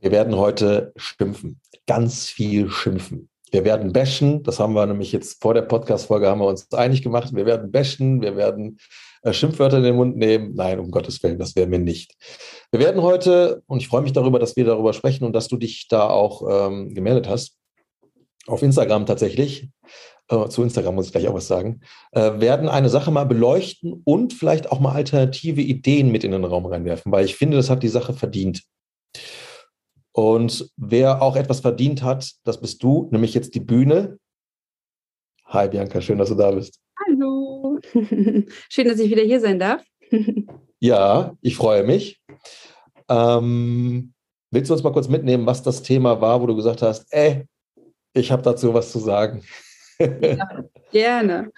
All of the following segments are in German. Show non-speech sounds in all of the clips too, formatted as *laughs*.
Wir werden heute schimpfen, ganz viel schimpfen. Wir werden bashen, das haben wir nämlich jetzt vor der Podcast-Folge haben wir uns einig gemacht. Wir werden bashen, wir werden äh, Schimpfwörter in den Mund nehmen. Nein, um Gottes Willen, das werden wir nicht. Wir werden heute, und ich freue mich darüber, dass wir darüber sprechen und dass du dich da auch ähm, gemeldet hast, auf Instagram tatsächlich, äh, zu Instagram muss ich gleich auch was sagen, äh, werden eine Sache mal beleuchten und vielleicht auch mal alternative Ideen mit in den Raum reinwerfen, weil ich finde, das hat die Sache verdient. Und wer auch etwas verdient hat, das bist du, nämlich jetzt die Bühne. Hi Bianca, schön, dass du da bist. Hallo. *laughs* Schön, dass ich wieder hier sein darf. *laughs* ja, ich freue mich. Ähm, willst du uns mal kurz mitnehmen, was das Thema war, wo du gesagt hast, ey, ich habe dazu was zu sagen? ja, gerne.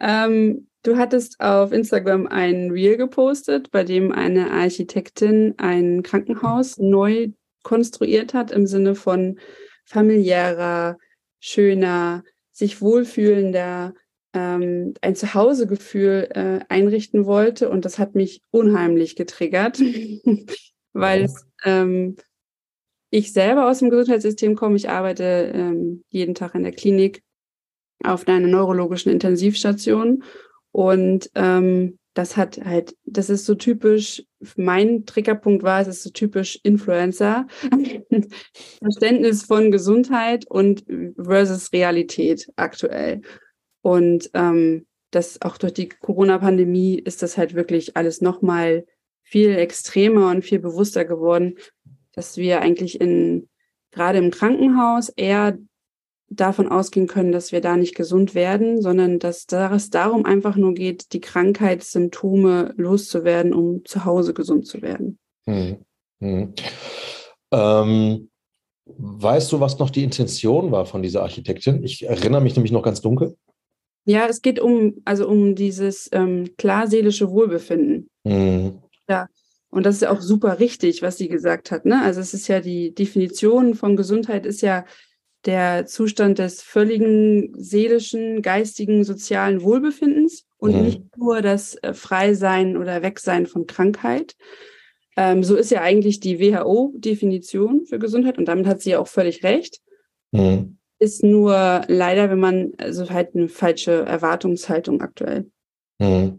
Ähm, du hattest auf Instagram ein Reel gepostet, bei dem eine Architektin ein Krankenhaus neu konstruiert hat im Sinne von familiärer, schöner, sich wohlfühlender, ähm, ein Zuhausegefühl äh, einrichten wollte. Und das hat mich unheimlich getriggert, *laughs* weil ähm, ich selber aus dem Gesundheitssystem komme. Ich arbeite ähm, jeden Tag in der Klinik auf einer neurologischen Intensivstation. Und ähm, das hat halt, das ist so typisch, mein Triggerpunkt war, es ist so typisch Influencer. *laughs* Verständnis von Gesundheit und versus Realität aktuell. Und ähm, das auch durch die Corona-Pandemie ist das halt wirklich alles nochmal viel extremer und viel bewusster geworden, dass wir eigentlich in gerade im Krankenhaus eher davon ausgehen können, dass wir da nicht gesund werden, sondern dass es darum einfach nur geht, die Krankheitssymptome loszuwerden, um zu Hause gesund zu werden. Hm. Hm. Ähm, weißt du, was noch die Intention war von dieser Architektin? Ich erinnere mich nämlich noch ganz dunkel. Ja, es geht um, also um dieses ähm, klarseelische Wohlbefinden. Hm. Ja. Und das ist ja auch super richtig, was sie gesagt hat. Ne? Also es ist ja die Definition von Gesundheit ist ja der Zustand des völligen seelischen, geistigen, sozialen Wohlbefindens und mhm. nicht nur das äh, Freisein oder Wegsein von Krankheit. Ähm, so ist ja eigentlich die WHO-Definition für Gesundheit und damit hat sie ja auch völlig recht. Mhm. Ist nur leider, wenn man, also halt eine falsche Erwartungshaltung aktuell. Mhm.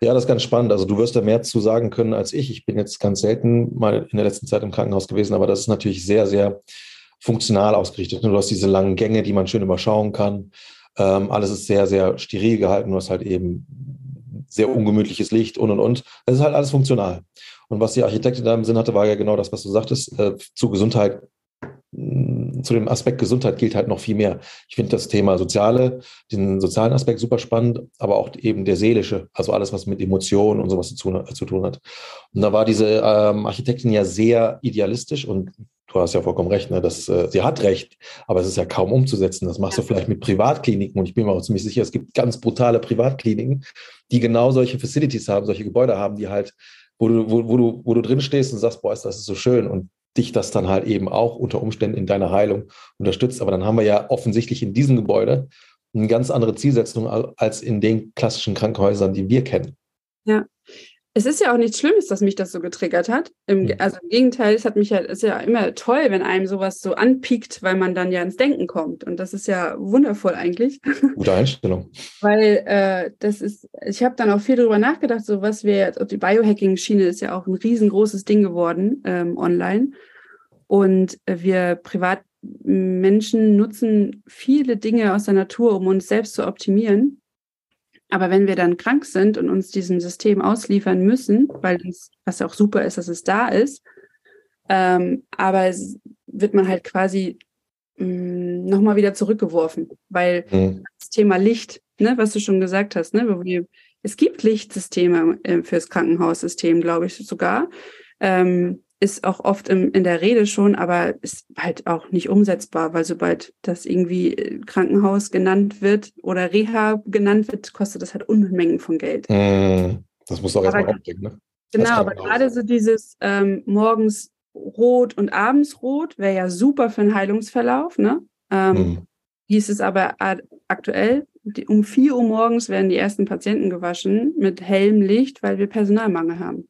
Ja, das ist ganz spannend. Also du wirst da mehr zu sagen können als ich. Ich bin jetzt ganz selten mal in der letzten Zeit im Krankenhaus gewesen, aber das ist natürlich sehr, sehr funktional ausgerichtet. Du hast diese langen Gänge, die man schön überschauen kann. Ähm, alles ist sehr, sehr steril gehalten. Du hast halt eben sehr ungemütliches Licht und und und. Es ist halt alles funktional. Und was die Architektin da im Sinn hatte, war ja genau das, was du sagtest. Äh, zu Gesundheit, mm, zu dem Aspekt Gesundheit gilt halt noch viel mehr. Ich finde das Thema Soziale, den sozialen Aspekt super spannend, aber auch eben der seelische, also alles, was mit Emotionen und sowas zu, zu tun hat. Und da war diese ähm, Architektin ja sehr idealistisch und du hast ja vollkommen recht, ne, dass, äh, sie hat recht, aber es ist ja kaum umzusetzen. Das machst du vielleicht mit Privatkliniken und ich bin mir auch ziemlich sicher, es gibt ganz brutale Privatkliniken, die genau solche Facilities haben, solche Gebäude haben, die halt, wo du, wo, wo du, wo du drin stehst und sagst, boah, ist das ist so schön und dich das dann halt eben auch unter Umständen in deiner Heilung unterstützt. Aber dann haben wir ja offensichtlich in diesem Gebäude eine ganz andere Zielsetzung als in den klassischen Krankenhäusern, die wir kennen. Ja, es ist ja auch nichts Schlimmes, dass mich das so getriggert hat. Im, also im Gegenteil, es hat mich ja, ist ja immer toll, wenn einem sowas so anpiekt, weil man dann ja ins Denken kommt. Und das ist ja wundervoll eigentlich. *laughs* Gute Einstellung. weil äh, das ist, ich habe dann auch viel darüber nachgedacht, so was wir jetzt, die Biohacking-Schiene ist ja auch ein riesengroßes Ding geworden ähm, online. Und wir Privatmenschen nutzen viele Dinge aus der Natur, um uns selbst zu optimieren. Aber wenn wir dann krank sind und uns diesem System ausliefern müssen, weil das, was ja auch super ist, dass es da ist, ähm, aber es wird man halt quasi mm, nochmal wieder zurückgeworfen, weil mhm. das Thema Licht, ne, was du schon gesagt hast, ne, es gibt Lichtsysteme äh, fürs Krankenhaussystem, glaube ich sogar. Ähm, ist auch oft im, in der Rede schon, aber ist halt auch nicht umsetzbar, weil sobald das irgendwie äh, Krankenhaus genannt wird oder Reha genannt wird, kostet das halt Unmengen von Geld. Mm, das muss auch erstmal aufdecken, ne? Genau, aber gerade so dieses ähm, morgens rot und abends rot wäre ja super für einen Heilungsverlauf, ne? Ähm, mm. Hieß es aber aktuell, die, um 4 Uhr morgens werden die ersten Patienten gewaschen mit hellem Licht, weil wir Personalmangel haben.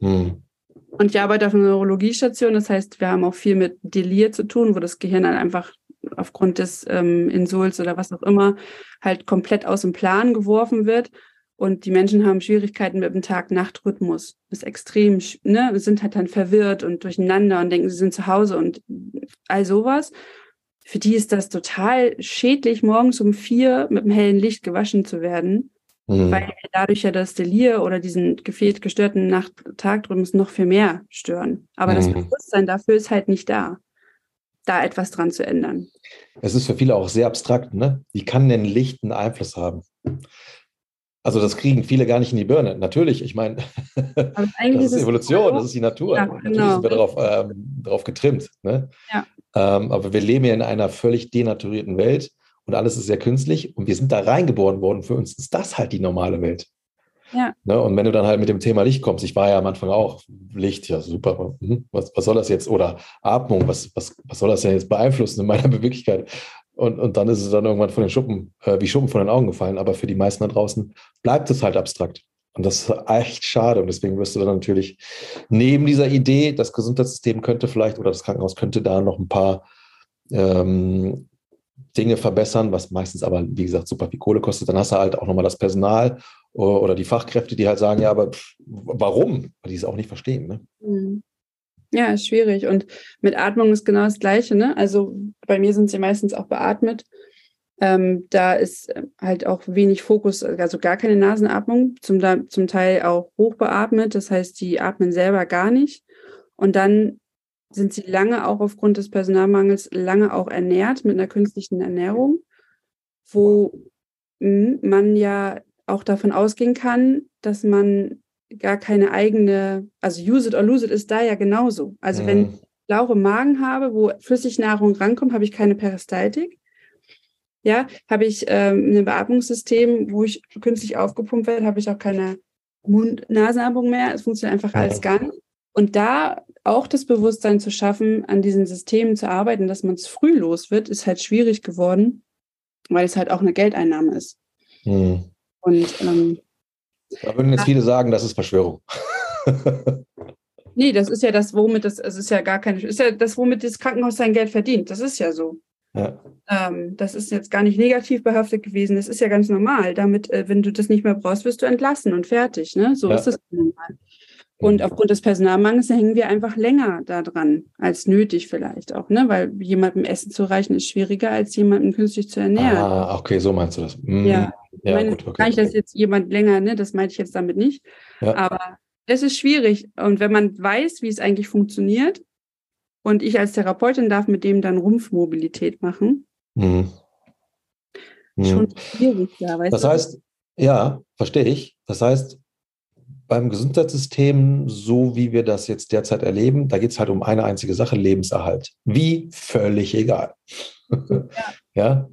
Mm. Und ich arbeite auf einer Neurologiestation, das heißt, wir haben auch viel mit Delir zu tun, wo das Gehirn dann einfach aufgrund des ähm, Insults oder was auch immer halt komplett aus dem Plan geworfen wird. Und die Menschen haben Schwierigkeiten mit dem Tag-Nacht-Rhythmus. Ist extrem, ne, sind halt dann verwirrt und durcheinander und denken, sie sind zu Hause und all sowas. Für die ist das total schädlich, morgens um vier mit dem hellen Licht gewaschen zu werden, mhm. weil dadurch ja das Delir oder diesen gefehlt gestörten Nacht-Tag-Rhythmus noch viel mehr stören. Aber mhm. das Bewusstsein dafür ist halt nicht da, da etwas dran zu ändern. Es ist für viele auch sehr abstrakt, ne? Wie kann denn Licht einen Einfluss haben? Also das kriegen viele gar nicht in die Birne. Natürlich, ich meine, *laughs* das ist Evolution, das ist die Natur. Ja, genau. Natürlich sind wir darauf, ähm, darauf getrimmt. Ne? Ja. Ähm, aber wir leben ja in einer völlig denaturierten Welt und alles ist sehr künstlich und wir sind da reingeboren worden. Für uns ist das halt die normale Welt. Ja. Ne? Und wenn du dann halt mit dem Thema Licht kommst, ich war ja am Anfang auch Licht, ja super, hm, was, was soll das jetzt? Oder Atmung, was, was, was soll das denn jetzt beeinflussen in meiner *laughs* Beweglichkeit? Und, und dann ist es dann irgendwann von den Schuppen, äh, wie Schuppen von den Augen gefallen. Aber für die meisten da draußen bleibt es halt abstrakt. Und das ist echt schade. Und deswegen wirst du dann natürlich neben dieser Idee, das Gesundheitssystem könnte vielleicht oder das Krankenhaus könnte da noch ein paar ähm, Dinge verbessern, was meistens aber, wie gesagt, super viel Kohle kostet. Dann hast du halt auch nochmal das Personal oder die Fachkräfte, die halt sagen, ja, aber warum? Weil die es auch nicht verstehen. Ne? Mhm. Ja, ist schwierig. Und mit Atmung ist genau das Gleiche. Ne? Also bei mir sind sie meistens auch beatmet. Ähm, da ist äh, halt auch wenig Fokus, also gar keine Nasenatmung, zum, zum Teil auch hoch beatmet. Das heißt, die atmen selber gar nicht. Und dann sind sie lange auch aufgrund des Personalmangels lange auch ernährt mit einer künstlichen Ernährung, wo hm, man ja auch davon ausgehen kann, dass man gar keine eigene, also use it or lose it ist da ja genauso. Also mhm. wenn ich laure Magen habe, wo Flüssignahrung rankommt, habe ich keine Peristaltik. Ja, habe ich ähm, ein Beatmungssystem, wo ich künstlich aufgepumpt werde, habe ich auch keine Mund-Nasenatmung mehr. Es funktioniert einfach alles gar nicht. Und da auch das Bewusstsein zu schaffen, an diesen Systemen zu arbeiten, dass man es früh los wird, ist halt schwierig geworden, weil es halt auch eine Geldeinnahme ist. Mhm. Und ähm, da würden jetzt viele sagen, das ist Verschwörung. *laughs* nee, das ist ja das, womit das, es ist ja gar keine, ist ja das, womit das Krankenhaus sein Geld verdient. Das ist ja so. Ja. Ähm, das ist jetzt gar nicht negativ behaftet gewesen. Das ist ja ganz normal. Damit, äh, wenn du das nicht mehr brauchst, wirst du entlassen und fertig. Ne? So ja. ist es normal. Und aufgrund des Personalmangels hängen wir einfach länger daran als nötig vielleicht auch, ne? Weil jemandem Essen zu reichen ist schwieriger, als jemanden künstlich zu ernähren. Ah, okay, so meinst du das. Mhm. Ja, ja meine, gut, okay. Kann ich das jetzt jemand länger, ne? Das meinte ich jetzt damit nicht. Ja. Aber es ist schwierig. Und wenn man weiß, wie es eigentlich funktioniert, und ich als Therapeutin darf mit dem dann Rumpfmobilität machen, mhm. Mhm. schon schwierig, ja, weißt Das du? heißt, ja, verstehe ich. Das heißt, beim Gesundheitssystem, so wie wir das jetzt derzeit erleben, da geht es halt um eine einzige Sache, Lebenserhalt. Wie? Völlig egal. *laughs* Ja.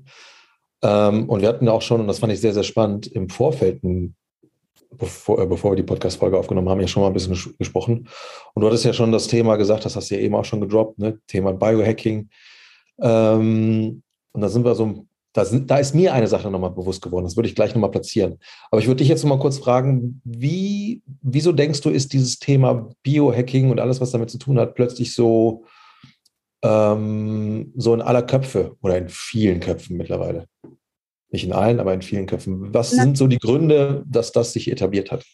ja? Ähm, und wir hatten auch schon, und das fand ich sehr, sehr spannend, im Vorfeld, bevor, äh, bevor wir die Podcast-Folge aufgenommen haben, ja schon mal ein bisschen gesprochen. Und du hattest ja schon das Thema gesagt, das hast du ja eben auch schon gedroppt, ne? Thema Biohacking. Ähm, und da sind wir so da, sind, da ist mir eine Sache nochmal bewusst geworden. Das würde ich gleich nochmal platzieren. Aber ich würde dich jetzt nochmal kurz fragen, wie, wieso denkst du, ist dieses Thema Biohacking und alles, was damit zu tun hat, plötzlich so, ähm, so in aller Köpfe oder in vielen Köpfen mittlerweile? Nicht in allen, aber in vielen Köpfen. Was Na, sind so die Gründe, dass das sich etabliert hat?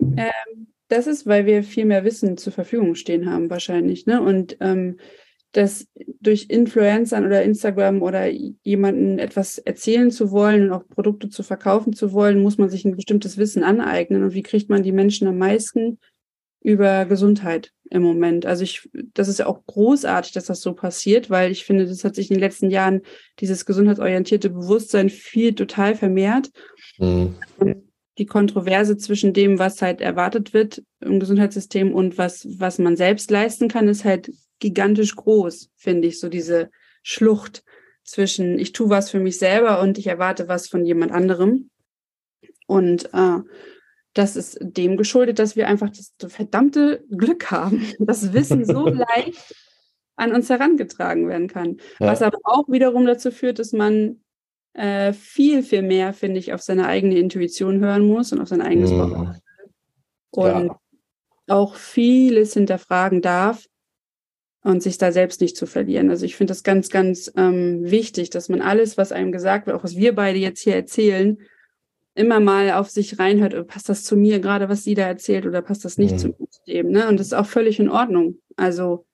Ähm, das ist, weil wir viel mehr Wissen zur Verfügung stehen haben, wahrscheinlich. Ne? Und ähm, dass durch Influencern oder Instagram oder jemanden etwas erzählen zu wollen und auch Produkte zu verkaufen zu wollen, muss man sich ein bestimmtes Wissen aneignen. Und wie kriegt man die Menschen am meisten über Gesundheit im Moment? Also ich, das ist ja auch großartig, dass das so passiert, weil ich finde, das hat sich in den letzten Jahren dieses gesundheitsorientierte Bewusstsein viel total vermehrt. Mhm. Die Kontroverse zwischen dem, was halt erwartet wird im Gesundheitssystem und was, was man selbst leisten kann, ist halt gigantisch groß, finde ich, so diese Schlucht zwischen ich tue was für mich selber und ich erwarte was von jemand anderem. Und äh, das ist dem geschuldet, dass wir einfach das verdammte Glück haben, *laughs* das Wissen so *laughs* leicht an uns herangetragen werden kann. Ja. Was aber auch wiederum dazu führt, dass man äh, viel, viel mehr, finde ich, auf seine eigene Intuition hören muss und auf sein eigenes mhm. Und ja. auch vieles hinterfragen darf und sich da selbst nicht zu verlieren. Also ich finde das ganz, ganz ähm, wichtig, dass man alles, was einem gesagt wird, auch was wir beide jetzt hier erzählen, immer mal auf sich reinhört, oh, passt das zu mir gerade, was sie da erzählt, oder passt das nicht mhm. zu dem. Ne? Und das ist auch völlig in Ordnung. Also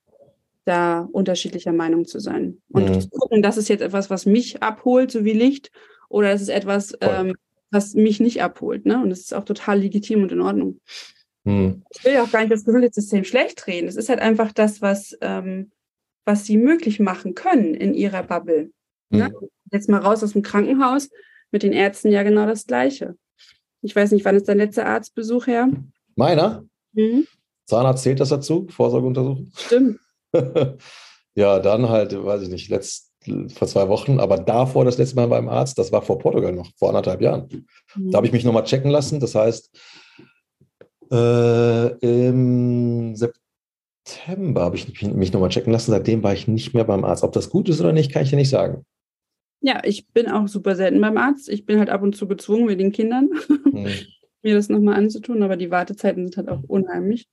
da unterschiedlicher Meinung zu sein. Und mhm. zu gucken, das ist jetzt etwas, was mich abholt, so wie Licht, oder das ist etwas, ähm, was mich nicht abholt. Ne? Und das ist auch total legitim und in Ordnung. Mhm. Ich will ja auch gar nicht das Gesundheitssystem schlecht reden. Es ist halt einfach das, was, ähm, was sie möglich machen können in ihrer Bubble. Mhm. Ne? Jetzt mal raus aus dem Krankenhaus, mit den Ärzten ja genau das Gleiche. Ich weiß nicht, wann ist dein letzter Arztbesuch her? Meiner? Mhm. Zahnarzt zählt das dazu? Vorsorgeuntersuchung? Stimmt. *laughs* ja, dann halt, weiß ich nicht, letzt, vor zwei Wochen, aber davor das letzte Mal beim Arzt, das war vor Portugal noch, vor anderthalb Jahren. Mhm. Da habe ich mich nochmal checken lassen. Das heißt, äh, im September habe ich mich nochmal checken lassen. Seitdem war ich nicht mehr beim Arzt. Ob das gut ist oder nicht, kann ich dir nicht sagen. Ja, ich bin auch super selten beim Arzt. Ich bin halt ab und zu gezwungen mit den Kindern, mhm. *laughs* mir das nochmal anzutun, aber die Wartezeiten sind halt auch unheimlich.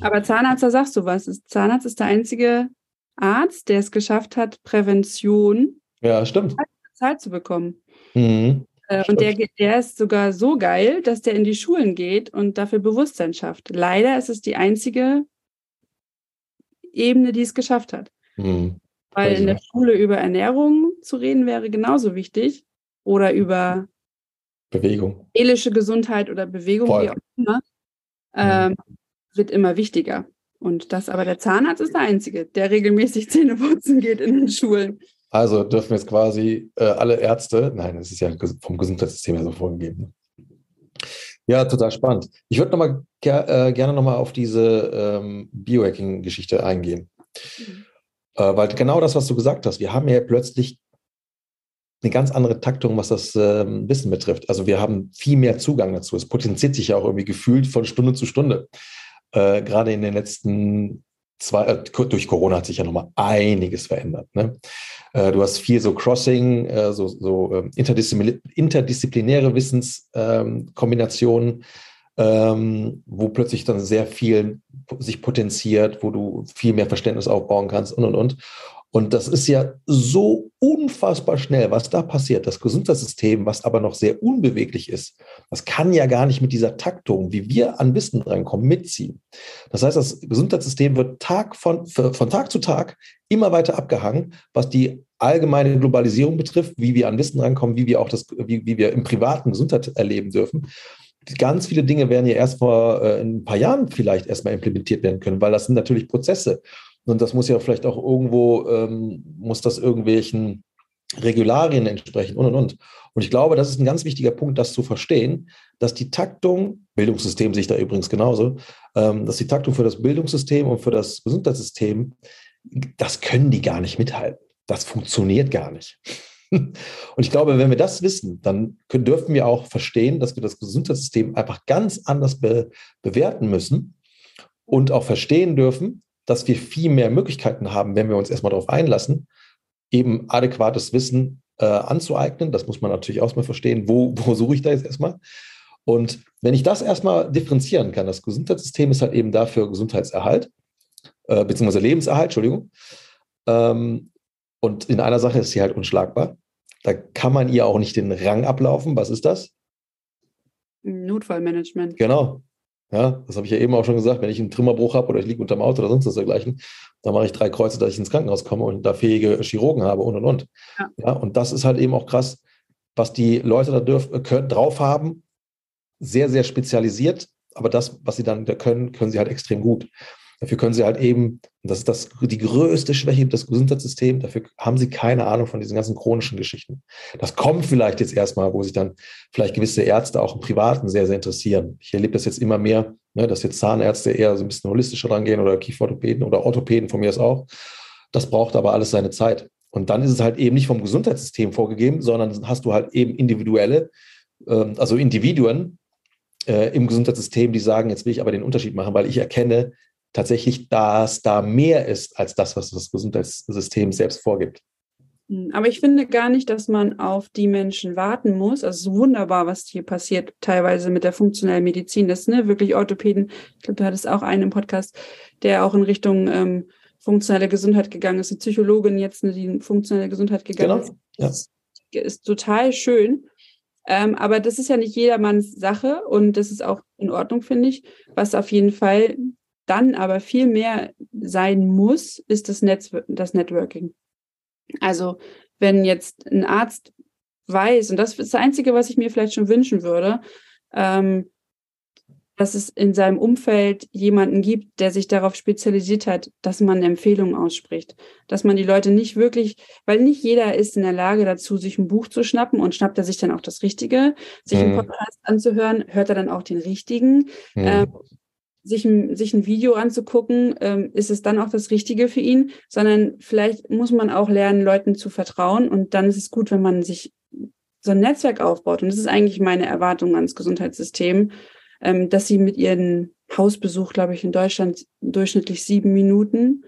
Aber Zahnarzt, da sagst du was. Zahnarzt ist der einzige Arzt, der es geschafft hat, Prävention ja, stimmt. bezahlt zu bekommen. Mhm. Äh, und der, der ist sogar so geil, dass der in die Schulen geht und dafür Bewusstsein schafft. Leider ist es die einzige Ebene, die es geschafft hat. Mhm. Weil in der Schule über Ernährung zu reden wäre genauso wichtig oder über Bewegung. Seelische Gesundheit oder Bewegung, Voll. wie auch immer, ähm, mhm. wird immer wichtiger. Und das aber der Zahnarzt ist der Einzige, der regelmäßig *laughs* Zähne putzen geht in den Schulen. Also dürfen jetzt quasi äh, alle Ärzte, nein, das ist ja vom Gesundheitssystem ja so vorgegeben. Ne? Ja, total spannend. Ich würde noch mal äh, gerne nochmal auf diese ähm, Biohacking-Geschichte eingehen. Mhm. Äh, weil genau das, was du gesagt hast, wir haben ja plötzlich eine ganz andere Taktung, was das ähm, Wissen betrifft. Also wir haben viel mehr Zugang dazu. Es potenziert sich ja auch irgendwie gefühlt von Stunde zu Stunde. Äh, gerade in den letzten zwei, äh, durch Corona hat sich ja nochmal einiges verändert. Ne? Äh, du hast viel so Crossing, äh, so, so ähm, interdisziplinäre, interdisziplinäre Wissenskombinationen, ähm, wo plötzlich dann sehr viel sich potenziert, wo du viel mehr Verständnis aufbauen kannst und und und. Und das ist ja so unfassbar schnell, was da passiert. Das Gesundheitssystem, was aber noch sehr unbeweglich ist, das kann ja gar nicht mit dieser Taktung, wie wir an Wissen drankommen, mitziehen. Das heißt, das Gesundheitssystem wird Tag von, von Tag zu Tag immer weiter abgehangen, was die allgemeine Globalisierung betrifft, wie wir an Wissen rankommen, wie wir auch das, wie, wie wir im privaten Gesundheit erleben dürfen ganz viele Dinge werden ja erst vor äh, ein paar Jahren vielleicht erstmal implementiert werden können, weil das sind natürlich Prozesse. Und das muss ja vielleicht auch irgendwo, ähm, muss das irgendwelchen Regularien entsprechen und und und. Und ich glaube, das ist ein ganz wichtiger Punkt, das zu verstehen, dass die Taktung, Bildungssystem sehe ich da übrigens genauso, ähm, dass die Taktung für das Bildungssystem und für das Gesundheitssystem, das können die gar nicht mithalten. Das funktioniert gar nicht. *laughs* Und ich glaube, wenn wir das wissen, dann können, dürfen wir auch verstehen, dass wir das Gesundheitssystem einfach ganz anders be, bewerten müssen und auch verstehen dürfen, dass wir viel mehr Möglichkeiten haben, wenn wir uns erstmal darauf einlassen, eben adäquates Wissen äh, anzueignen. Das muss man natürlich auch mal verstehen, wo, *laughs* wo suche ich da jetzt erstmal. Und wenn ich das erstmal differenzieren kann, das Gesundheitssystem ist halt eben dafür Gesundheitserhalt, äh, beziehungsweise Lebenserhalt, Entschuldigung. Ähm, und in einer Sache ist sie halt unschlagbar. Da kann man ihr auch nicht den Rang ablaufen. Was ist das? Notfallmanagement. Genau. Ja, das habe ich ja eben auch schon gesagt. Wenn ich einen Trümmerbruch habe oder ich liege unter dem Auto oder sonst was dergleichen, dann mache ich drei Kreuze, dass ich ins Krankenhaus komme und da fähige Chirurgen habe und und und. Ja. ja und das ist halt eben auch krass, was die Leute da dürf, können, drauf haben. Sehr, sehr spezialisiert. Aber das, was sie dann da können, können sie halt extrem gut. Dafür können sie halt eben, das ist das, die größte Schwäche des Gesundheitssystems, dafür haben sie keine Ahnung von diesen ganzen chronischen Geschichten. Das kommt vielleicht jetzt erstmal, wo sich dann vielleicht gewisse Ärzte auch im Privaten sehr, sehr interessieren. Ich erlebe das jetzt immer mehr, ne, dass jetzt Zahnärzte eher so ein bisschen holistischer rangehen oder Kieferorthopäden oder Orthopäden von mir aus auch. Das braucht aber alles seine Zeit. Und dann ist es halt eben nicht vom Gesundheitssystem vorgegeben, sondern hast du halt eben individuelle, ähm, also Individuen, äh, im Gesundheitssystem, die sagen, jetzt will ich aber den Unterschied machen, weil ich erkenne, tatsächlich, dass da mehr ist als das, was das Gesundheitssystem selbst vorgibt. Hm, aber ich finde gar nicht, dass man auf die Menschen warten muss. Also es ist wunderbar, was hier passiert, teilweise mit der funktionellen Medizin. Das ne wirklich Orthopäden. Ich glaube, du hattest auch einen im Podcast, der auch in Richtung ähm, funktionelle Gesundheit gegangen ist. Eine Psychologin jetzt, ne, die in funktionelle Gesundheit gegangen genau. ist. Ja. Ist total schön. Ähm, aber das ist ja nicht jedermanns Sache und das ist auch in Ordnung, finde ich. Was auf jeden Fall dann aber viel mehr sein muss, ist das, Netz das Networking. Also wenn jetzt ein Arzt weiß, und das ist das Einzige, was ich mir vielleicht schon wünschen würde, ähm, dass es in seinem Umfeld jemanden gibt, der sich darauf spezialisiert hat, dass man Empfehlungen ausspricht. Dass man die Leute nicht wirklich, weil nicht jeder ist in der Lage dazu, sich ein Buch zu schnappen und schnappt er sich dann auch das Richtige, sich mhm. einen Podcast anzuhören, hört er dann auch den richtigen. Mhm. Ähm, sich ein, sich ein Video anzugucken, ähm, ist es dann auch das Richtige für ihn, sondern vielleicht muss man auch lernen, Leuten zu vertrauen und dann ist es gut, wenn man sich so ein Netzwerk aufbaut. Und das ist eigentlich meine Erwartung ans Gesundheitssystem, ähm, dass sie mit ihren Hausbesuch, glaube ich, in Deutschland durchschnittlich sieben Minuten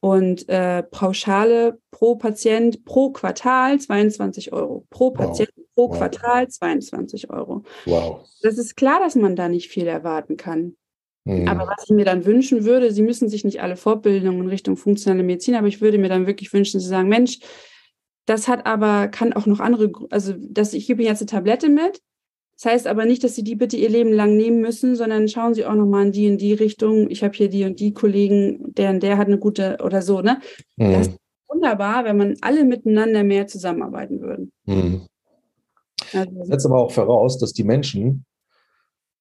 und äh, Pauschale pro Patient pro Quartal 22 Euro. Pro Patient wow. pro wow. Quartal 22 Euro. Wow. Das ist klar, dass man da nicht viel erwarten kann. Mhm. Aber was ich mir dann wünschen würde, Sie müssen sich nicht alle Fortbildungen in Richtung funktionelle Medizin, aber ich würde mir dann wirklich wünschen, Sie sagen, Mensch, das hat aber, kann auch noch andere, also das, ich gebe Ihnen jetzt eine Tablette mit. Das heißt aber nicht, dass Sie die bitte Ihr Leben lang nehmen müssen, sondern schauen Sie auch nochmal in die in die Richtung. Ich habe hier die und die Kollegen, der und der hat eine gute oder so, ne? Mhm. Das ist wunderbar, wenn man alle miteinander mehr zusammenarbeiten würden. Mhm. Also, das setzt aber auch voraus, dass die Menschen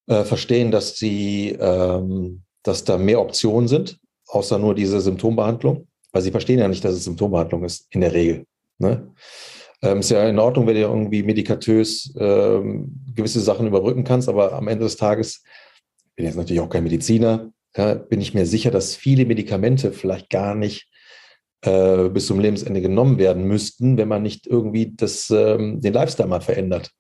äh, verstehen, dass sie, ähm, dass da mehr Optionen sind, außer nur diese Symptombehandlung, weil sie verstehen ja nicht, dass es Symptombehandlung ist, in der Regel. Ne? Ähm, ist ja in Ordnung, wenn du irgendwie medikatös ähm, gewisse Sachen überbrücken kannst, aber am Ende des Tages, bin jetzt natürlich auch kein Mediziner, ja, bin ich mir sicher, dass viele Medikamente vielleicht gar nicht äh, bis zum Lebensende genommen werden müssten, wenn man nicht irgendwie das, ähm, den Lifestyle mal verändert.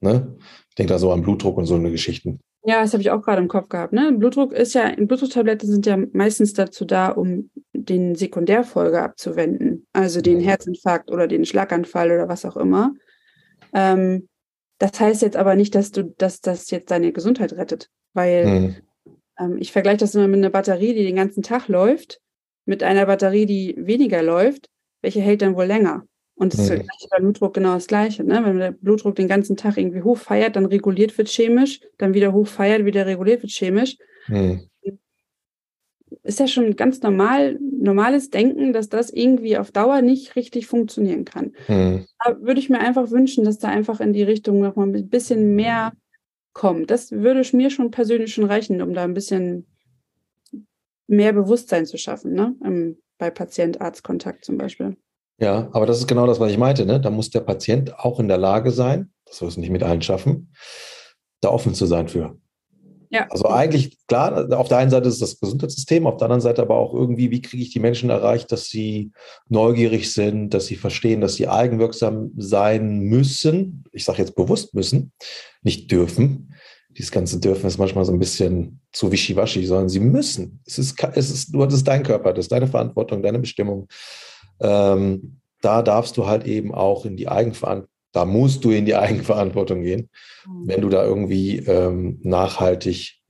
Ne? Ich denke da so an Blutdruck und so eine Geschichten. Ja, das habe ich auch gerade im Kopf gehabt. Ne? Blutdruck ist ja, Blutdrucktabletten sind ja meistens dazu da, um den Sekundärfolge abzuwenden, also den mhm. Herzinfarkt oder den Schlaganfall oder was auch immer. Ähm, das heißt jetzt aber nicht, dass du, dass das jetzt deine Gesundheit rettet, weil mhm. ähm, ich vergleiche das immer mit einer Batterie, die den ganzen Tag läuft, mit einer Batterie, die weniger läuft. Welche hält dann wohl länger? Und das mhm. ist beim Blutdruck genau das Gleiche. Ne? Wenn der Blutdruck den ganzen Tag irgendwie hochfeiert, dann reguliert wird chemisch, dann wieder hochfeiert, wieder reguliert wird chemisch. Mhm. Ist ja schon ganz normal, normales Denken, dass das irgendwie auf Dauer nicht richtig funktionieren kann. Mhm. Da würde ich mir einfach wünschen, dass da einfach in die Richtung nochmal ein bisschen mehr kommt. Das würde mir schon persönlich schon reichen, um da ein bisschen mehr Bewusstsein zu schaffen, ne? bei Patient-Arzt-Kontakt zum Beispiel. Ja, aber das ist genau das, was ich meinte. Ne? Da muss der Patient auch in der Lage sein, das wirst du nicht mit allen schaffen, da offen zu sein für. Ja. Also eigentlich, klar, auf der einen Seite ist das Gesundheitssystem, auf der anderen Seite aber auch irgendwie, wie kriege ich die Menschen erreicht, dass sie neugierig sind, dass sie verstehen, dass sie eigenwirksam sein müssen. Ich sage jetzt bewusst müssen, nicht dürfen. Dieses ganze dürfen ist manchmal so ein bisschen zu wischiwaschi, sondern sie müssen. Es ist, es ist, du hattest dein Körper, das ist deine Verantwortung, deine Bestimmung ähm, da darfst du halt eben auch in die Eigenverantwortung, da musst du in die Eigenverantwortung gehen, mhm. wenn du da irgendwie ähm, nachhaltig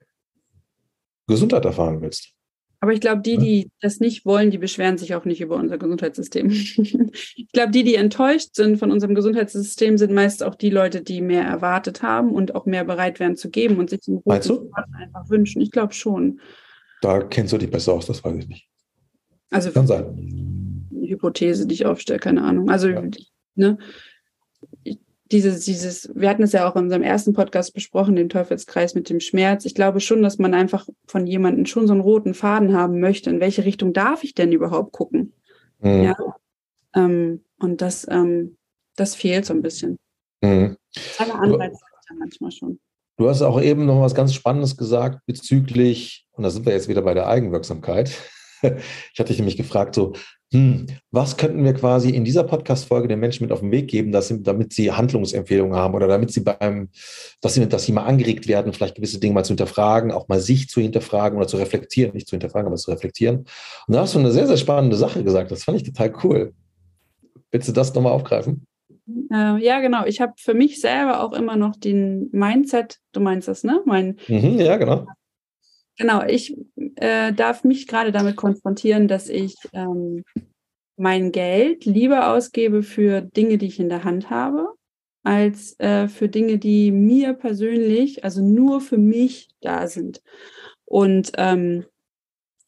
Gesundheit erfahren willst. Aber ich glaube, die, die das nicht wollen, die beschweren sich auch nicht über unser Gesundheitssystem. *laughs* ich glaube, die, die enttäuscht sind von unserem Gesundheitssystem, sind meist auch die Leute, die mehr erwartet haben und auch mehr bereit wären zu geben und sich den Meinst einfach wünschen. Ich glaube schon. Da kennst du dich besser aus, das weiß ich nicht. Also Kann sein. Hypothese, die ich aufstelle, keine Ahnung. Also, ja. ne, dieses, dieses, wir hatten es ja auch in unserem ersten Podcast besprochen, den Teufelskreis mit dem Schmerz. Ich glaube schon, dass man einfach von jemandem schon so einen roten Faden haben möchte. In welche Richtung darf ich denn überhaupt gucken? Mhm. Ja. Ähm, und das, ähm, das fehlt so ein bisschen. Mhm. Alle Anreize manchmal schon. Du hast auch eben noch was ganz Spannendes gesagt bezüglich, und da sind wir jetzt wieder bei der Eigenwirksamkeit. *laughs* Ich hatte dich nämlich gefragt, so, hm, was könnten wir quasi in dieser Podcast-Folge den Menschen mit auf den Weg geben, dass sie, damit sie Handlungsempfehlungen haben oder damit sie beim, dass sie, dass sie mal angeregt werden, vielleicht gewisse Dinge mal zu hinterfragen, auch mal sich zu hinterfragen oder zu reflektieren, nicht zu hinterfragen, aber zu reflektieren. Und da hast du eine sehr, sehr spannende Sache gesagt. Das fand ich total cool. Willst du das nochmal aufgreifen? Äh, ja, genau. Ich habe für mich selber auch immer noch den Mindset, du meinst das, ne? Mein, mhm, ja, genau. Genau, ich äh, darf mich gerade damit konfrontieren, dass ich ähm, mein Geld lieber ausgebe für Dinge, die ich in der Hand habe, als äh, für Dinge, die mir persönlich, also nur für mich da sind. Und ähm,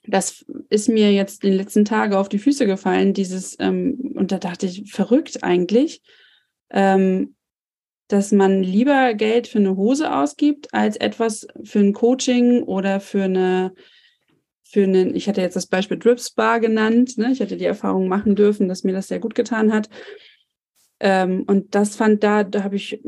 das ist mir jetzt in den letzten Tagen auf die Füße gefallen, dieses, ähm, und da dachte ich, verrückt eigentlich, ähm, dass man lieber Geld für eine Hose ausgibt, als etwas für ein Coaching oder für eine, für einen, ich hatte jetzt das Beispiel Drip Spa genannt, ne? ich hatte die Erfahrung machen dürfen, dass mir das sehr gut getan hat. Ähm, und das fand da, da habe ich,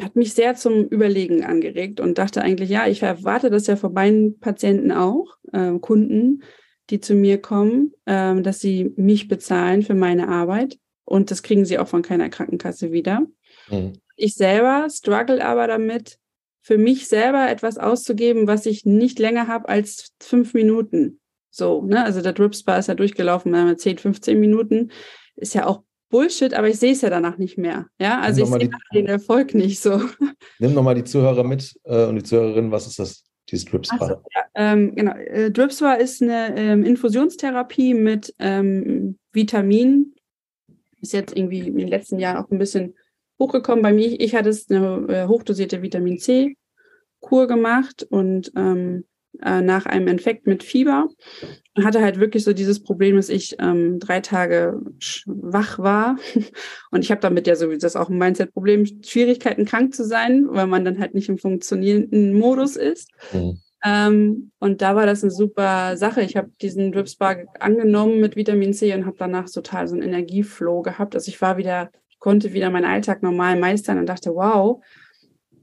hat mich sehr zum Überlegen angeregt und dachte eigentlich, ja, ich erwarte das ja von meinen Patienten auch, äh, Kunden, die zu mir kommen, äh, dass sie mich bezahlen für meine Arbeit. Und das kriegen sie auch von keiner Krankenkasse wieder. Mhm. Ich selber struggle aber damit, für mich selber etwas auszugeben, was ich nicht länger habe als fünf Minuten. So, ne? Also der Drip Spa ist ja durchgelaufen, wir haben 10, 15 Minuten. Ist ja auch Bullshit, aber ich sehe es ja danach nicht mehr. Ja, also ich sehe den Erfolg nicht so. *laughs* Nimm nochmal die Zuhörer mit äh, und die Zuhörerinnen, was ist das, dieses Drip Spa? So, ja, ähm, genau. Äh, Drip Spa ist eine ähm, Infusionstherapie mit ähm, Vitamin. Ist jetzt irgendwie in den letzten Jahren auch ein bisschen hochgekommen. Bei mir, ich hatte es eine äh, hochdosierte Vitamin C Kur gemacht und ähm, äh, nach einem Infekt mit Fieber und hatte halt wirklich so dieses Problem, dass ich ähm, drei Tage wach war *laughs* und ich habe damit ja sowieso das auch ein Mindset-Problem, Schwierigkeiten krank zu sein, weil man dann halt nicht im funktionierenden Modus ist. Mhm. Ähm, und da war das eine super Sache. Ich habe diesen Drip Spa angenommen mit Vitamin C und habe danach total so einen Energieflow gehabt. Also ich war wieder konnte wieder meinen Alltag normal meistern und dachte, wow,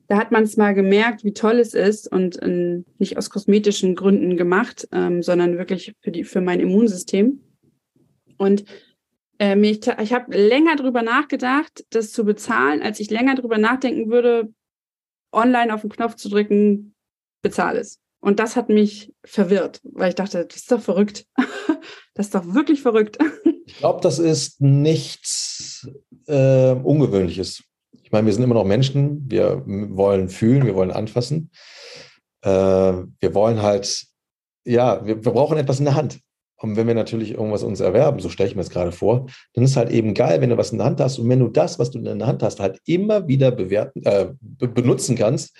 da hat man es mal gemerkt, wie toll es ist und äh, nicht aus kosmetischen Gründen gemacht, ähm, sondern wirklich für, die, für mein Immunsystem. Und äh, ich, ich habe länger darüber nachgedacht, das zu bezahlen, als ich länger darüber nachdenken würde, online auf den Knopf zu drücken, bezahle es. Und das hat mich verwirrt, weil ich dachte, das ist doch verrückt. *laughs* das ist doch wirklich verrückt. *laughs* Ich glaube, das ist nichts äh, Ungewöhnliches. Ich meine, wir sind immer noch Menschen, wir wollen fühlen, wir wollen anfassen. Äh, wir wollen halt, ja, wir, wir brauchen etwas in der Hand. Und wenn wir natürlich irgendwas uns erwerben, so stelle ich mir das gerade vor, dann ist halt eben geil, wenn du was in der Hand hast und wenn du das, was du in der Hand hast, halt immer wieder bewerten, äh, benutzen kannst,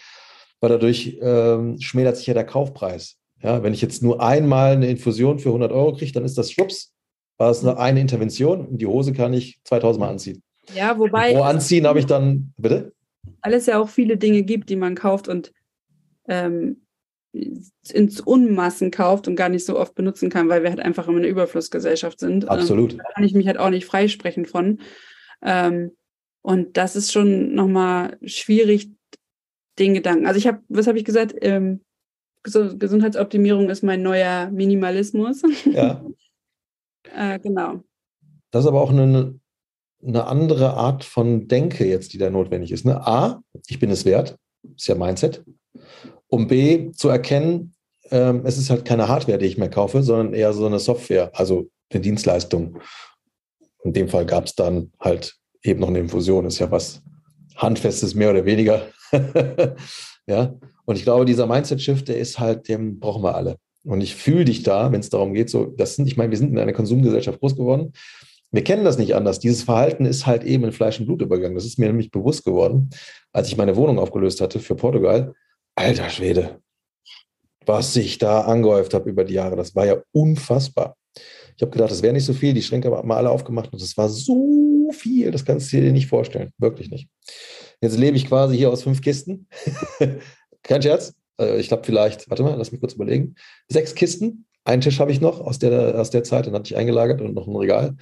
weil dadurch äh, schmälert sich ja der Kaufpreis. Ja, wenn ich jetzt nur einmal eine Infusion für 100 Euro kriege, dann ist das schwupps, war es nur eine Intervention und die Hose kann ich 2000 Mal anziehen. Ja, wobei. Pro Anziehen habe ich dann, bitte? Weil es ja auch viele Dinge gibt, die man kauft und ähm, ins Unmassen kauft und gar nicht so oft benutzen kann, weil wir halt einfach immer eine Überflussgesellschaft sind. Absolut. Ähm, da kann ich mich halt auch nicht freisprechen von. Ähm, und das ist schon nochmal schwierig, den Gedanken. Also ich habe, was habe ich gesagt? Ähm, Gesundheitsoptimierung ist mein neuer Minimalismus. Ja. *laughs* äh, genau. Das ist aber auch eine, eine andere Art von Denke jetzt, die da notwendig ist. Ne? A, ich bin es wert, ist ja Mindset. Um B, zu erkennen, ähm, es ist halt keine Hardware, die ich mehr kaufe, sondern eher so eine Software, also eine Dienstleistung. In dem Fall gab es dann halt eben noch eine Infusion, ist ja was Handfestes, mehr oder weniger. *laughs* ja, und ich glaube, dieser Mindset-Shift, der ist halt, den brauchen wir alle. Und ich fühle dich da, wenn es darum geht, so, das sind, ich meine, wir sind in einer Konsumgesellschaft groß geworden. Wir kennen das nicht anders. Dieses Verhalten ist halt eben in Fleisch und Blut übergegangen. Das ist mir nämlich bewusst geworden, als ich meine Wohnung aufgelöst hatte für Portugal. Alter Schwede, was ich da angehäuft habe über die Jahre, das war ja unfassbar. Ich habe gedacht, das wäre nicht so viel. Die Schränke haben mal alle aufgemacht und das war so viel, das kannst du dir nicht vorstellen. Wirklich nicht. Jetzt lebe ich quasi hier aus fünf Kisten. *laughs* Kein Scherz. Äh, ich glaube vielleicht, warte mal, lass mich kurz überlegen. Sechs Kisten. Einen Tisch habe ich noch aus der, aus der Zeit, den hatte ich eingelagert und noch ein Regal.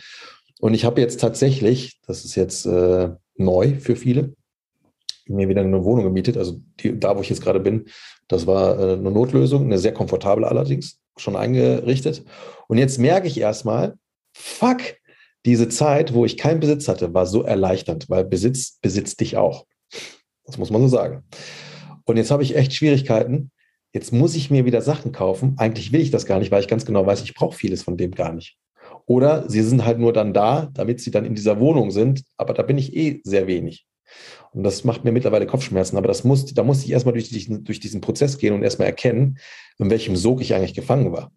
Und ich habe jetzt tatsächlich, das ist jetzt äh, neu für viele, mir wieder eine Wohnung gemietet. Also die, da, wo ich jetzt gerade bin, das war äh, eine Notlösung, eine sehr komfortable allerdings, schon eingerichtet. Und jetzt merke ich erstmal, fuck, diese Zeit, wo ich keinen Besitz hatte, war so erleichternd, weil Besitz besitzt dich auch. Das muss man so sagen. Und jetzt habe ich echt Schwierigkeiten. Jetzt muss ich mir wieder Sachen kaufen. Eigentlich will ich das gar nicht, weil ich ganz genau weiß, ich brauche vieles von dem gar nicht. Oder sie sind halt nur dann da, damit sie dann in dieser Wohnung sind, aber da bin ich eh sehr wenig. Und das macht mir mittlerweile Kopfschmerzen, aber das muss, da musste ich erstmal durch diesen, durch diesen Prozess gehen und erstmal erkennen, in welchem Sog ich eigentlich gefangen war.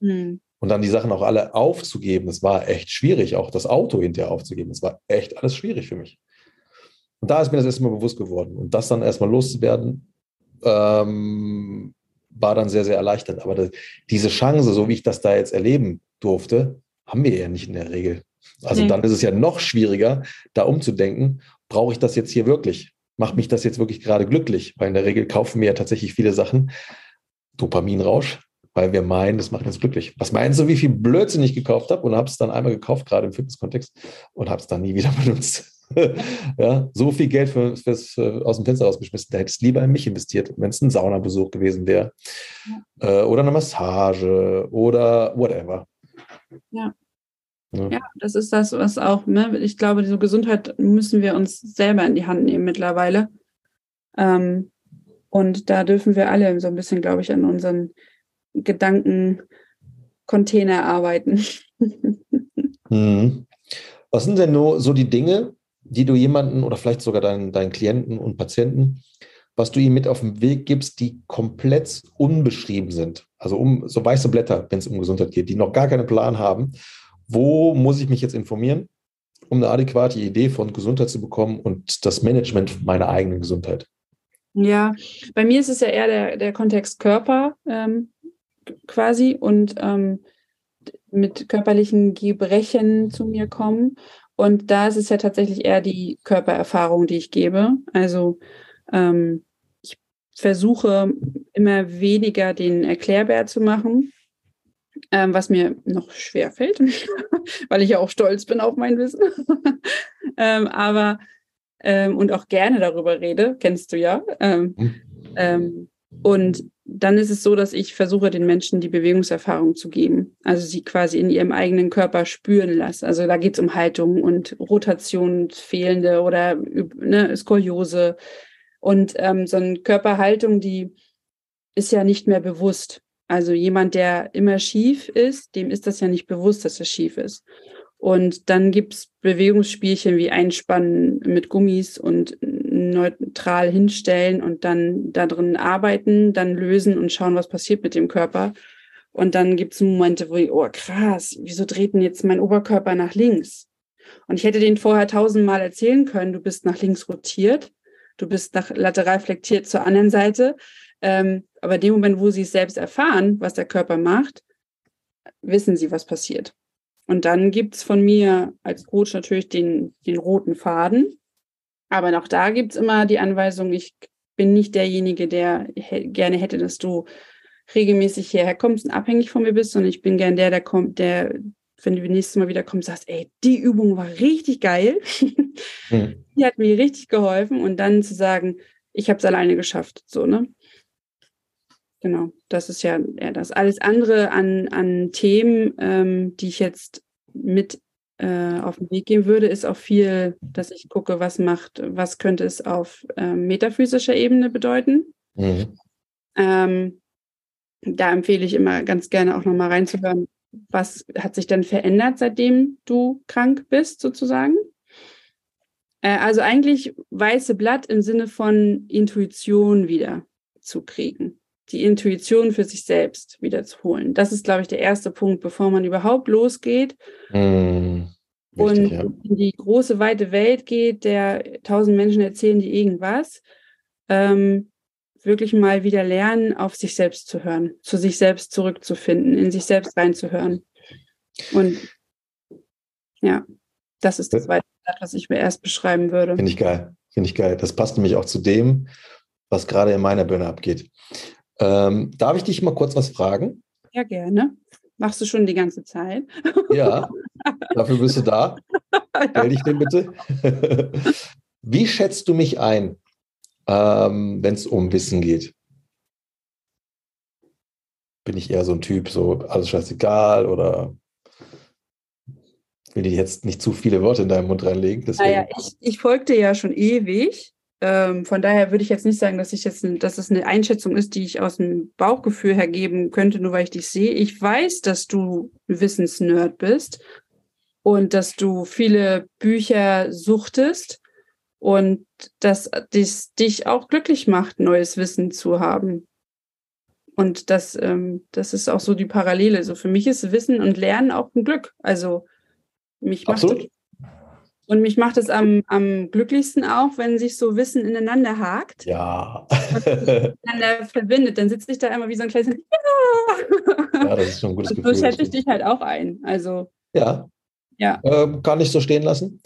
Mhm. Und dann die Sachen auch alle aufzugeben, das war echt schwierig, auch das Auto hinterher aufzugeben, das war echt alles schwierig für mich. Und da ist mir das erstmal bewusst geworden. Und das dann erstmal loszuwerden, ähm, war dann sehr, sehr erleichternd. Aber das, diese Chance, so wie ich das da jetzt erleben durfte, haben wir ja nicht in der Regel. Also nee. dann ist es ja noch schwieriger, da umzudenken, brauche ich das jetzt hier wirklich? Macht mich das jetzt wirklich gerade glücklich? Weil in der Regel kaufen wir ja tatsächlich viele Sachen, Dopaminrausch, weil wir meinen, das macht uns glücklich. Was meinst du, wie viel Blödsinn ich gekauft habe und habe es dann einmal gekauft, gerade im Fitnesskontext, und habe es dann nie wieder *laughs* benutzt? *laughs* ja, so viel Geld für, fürs, für, aus dem Fenster rausgeschmissen. Da hättest du lieber in mich investiert, wenn es ein Saunabesuch gewesen wäre. Ja. Äh, oder eine Massage oder whatever. Ja. ja. Ja, das ist das, was auch, ne? ich glaube, diese Gesundheit müssen wir uns selber in die Hand nehmen mittlerweile. Ähm, und da dürfen wir alle so ein bisschen, glaube ich, an unseren Gedankencontainer arbeiten. *laughs* hm. Was sind denn nur so die Dinge, die du jemanden oder vielleicht sogar deinen, deinen Klienten und Patienten, was du ihnen mit auf den Weg gibst, die komplett unbeschrieben sind. Also um so weiße Blätter, wenn es um Gesundheit geht, die noch gar keinen Plan haben. Wo muss ich mich jetzt informieren, um eine adäquate Idee von Gesundheit zu bekommen und das Management meiner eigenen Gesundheit? Ja, bei mir ist es ja eher der, der Kontext Körper ähm, quasi und ähm, mit körperlichen Gebrechen zu mir kommen. Und da ist es ja tatsächlich eher die Körpererfahrung, die ich gebe. Also ähm, ich versuche immer weniger den Erklärbär zu machen, ähm, was mir noch schwer fällt, *laughs* weil ich ja auch stolz bin auf mein Wissen. *laughs* ähm, aber ähm, und auch gerne darüber rede, kennst du ja. Ähm, mhm. Ähm, und dann ist es so, dass ich versuche, den Menschen die Bewegungserfahrung zu geben. Also sie quasi in ihrem eigenen Körper spüren lasse. Also da geht es um Haltung und Rotation fehlende oder ne, Skoliose. Und ähm, so eine Körperhaltung, die ist ja nicht mehr bewusst. Also jemand, der immer schief ist, dem ist das ja nicht bewusst, dass er schief ist. Und dann gibt's Bewegungsspielchen wie Einspannen mit Gummis und neutral hinstellen und dann da drin arbeiten, dann lösen und schauen, was passiert mit dem Körper. Und dann gibt's Momente, wo ich, oh krass, wieso dreht denn jetzt mein Oberkörper nach links? Und ich hätte den vorher tausendmal erzählen können, du bist nach links rotiert, du bist nach lateral flektiert zur anderen Seite. Ähm, aber in dem Moment, wo sie es selbst erfahren, was der Körper macht, wissen sie, was passiert. Und dann gibt's von mir als Coach natürlich den, den roten Faden. Aber noch da gibt's immer die Anweisung, ich bin nicht derjenige, der gerne hätte, dass du regelmäßig hierher kommst und abhängig von mir bist, sondern ich bin gern der, der kommt, der, wenn du nächstes Mal wieder kommst, sagst, ey, die Übung war richtig geil. Mhm. *laughs* Die hat mir richtig geholfen. Und dann zu sagen, ich habe es alleine geschafft. So, ne? Genau, das ist ja, ja das. Alles andere an, an Themen, ähm, die ich jetzt mit äh, auf den Weg gehen würde, ist auch viel, dass ich gucke, was macht, was könnte es auf äh, metaphysischer Ebene bedeuten. Mhm. Ähm, da empfehle ich immer ganz gerne auch nochmal reinzuhören, was hat sich denn verändert, seitdem du krank bist, sozusagen. Äh, also eigentlich weiße Blatt im Sinne von Intuition wieder zu kriegen die Intuition für sich selbst wiederzuholen. Das ist, glaube ich, der erste Punkt, bevor man überhaupt losgeht mm, und ja. in die große, weite Welt geht, der tausend Menschen erzählen die irgendwas. Ähm, wirklich mal wieder lernen, auf sich selbst zu hören, zu sich selbst zurückzufinden, in sich selbst reinzuhören. Und ja, das ist das zweite, was ich mir erst beschreiben würde. Finde ich geil. Finde ich geil. Das passt nämlich auch zu dem, was gerade in meiner Birne abgeht. Ähm, darf ich dich mal kurz was fragen? Ja, gerne. Machst du schon die ganze Zeit? Ja, *laughs* dafür bist du da. Stell dich den bitte. *laughs* Wie schätzt du mich ein, ähm, wenn es um Wissen geht? Bin ich eher so ein Typ, so alles scheißegal oder will ich jetzt nicht zu viele Worte in deinen Mund reinlegen? Deswegen. Naja, ich, ich folgte ja schon ewig Ähm, von daher würde ich jetzt nicht sagen, dass ich jetzt, dass es eine Einschätzung ist, die ich aus dem Bauchgefühl hergeben könnte, nur weil ich dich sehe. Ich weiß, dass du Wissensnerd bist und dass du viele Bücher suchtest und dass dies dich auch glücklich macht, neues Wissen zu haben. Und das, ähm, das ist auch so die Parallele. So für mich ist Wissen und Lernen auch ein Glück. Also mich macht Absolut. Und mich macht es am, am glücklichsten auch, wenn sich so Wissen ineinander hakt. Ja. Ineinander *laughs* verbindet. Dann sitze ich da immer wie so ein kleines. Ja, ja das ist schon ein gutes und Gefühl. So schätze ich dich halt auch ein. Also. Ja. Ja. Ähm, kann ich so stehen lassen.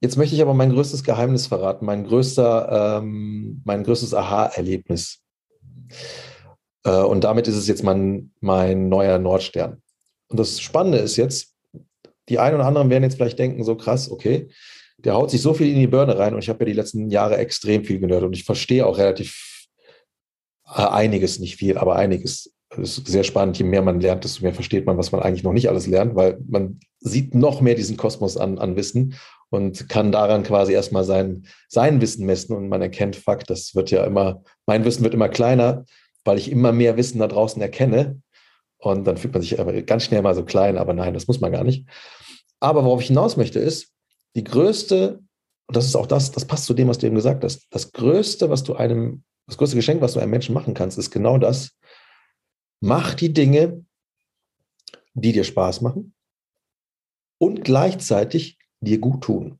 Jetzt möchte ich aber mein größtes Geheimnis verraten, mein größter, ähm, mein größtes Aha-Erlebnis. Äh, und damit ist es jetzt mein, mein neuer Nordstern. Und das Spannende ist jetzt, die einen oder anderen werden jetzt vielleicht denken, so krass, okay, der haut sich so viel in die Birne rein und ich habe ja die letzten Jahre extrem viel gehört und ich verstehe auch relativ äh, einiges, nicht viel, aber einiges. Das ist sehr spannend. Je mehr man lernt, desto mehr versteht man, was man eigentlich noch nicht alles lernt, weil man sieht noch mehr diesen Kosmos an, an Wissen und kann daran quasi erstmal sein, sein Wissen messen und man erkennt, fuck, das wird ja immer, mein Wissen wird immer kleiner, weil ich immer mehr Wissen da draußen erkenne. Und dann fühlt man sich ganz schnell mal so klein, aber nein, das muss man gar nicht. Aber worauf ich hinaus möchte, ist, die größte, und das ist auch das, das passt zu dem, was du eben gesagt hast, das größte, was du einem, das größte Geschenk, was du einem Menschen machen kannst, ist genau das. Mach die Dinge, die dir Spaß machen und gleichzeitig dir gut tun.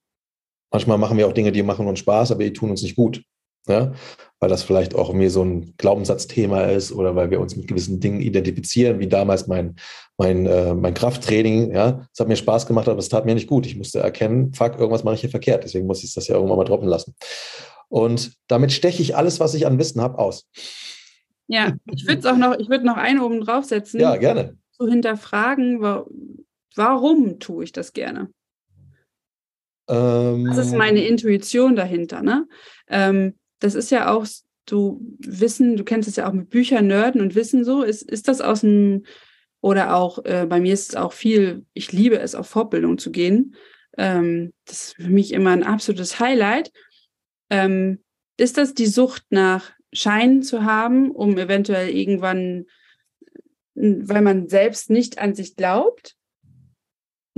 Manchmal machen wir auch Dinge, die machen uns Spaß, aber die tun uns nicht gut. Ja? Weil das vielleicht auch mir so ein Glaubenssatzthema ist oder weil wir uns mit gewissen Dingen identifizieren, wie damals mein, mein, äh, mein Krafttraining. Ja? Es hat mir Spaß gemacht, aber es tat mir nicht gut. Ich musste erkennen, fuck, irgendwas mache ich hier verkehrt. Deswegen muss ich das ja irgendwann mal droppen lassen. Und damit steche ich alles, was ich an Wissen habe, aus. Ja, ich würde es auch noch, ich würde noch einen oben draufsetzen. Ja, gerne. Zu hinterfragen, warum tue ich das gerne? Ähm, das ist meine Intuition dahinter. Ne? Ähm, das ist ja auch, du Wissen, du kennst es ja auch mit Büchern, Nerden und Wissen so. Ist, ist das aus dem, oder auch äh, bei mir ist es auch viel, ich liebe es, auf Fortbildung zu gehen. Ähm, das ist für mich immer ein absolutes Highlight. Ähm, ist das die Sucht nach Schein zu haben, um eventuell irgendwann, weil man selbst nicht an sich glaubt,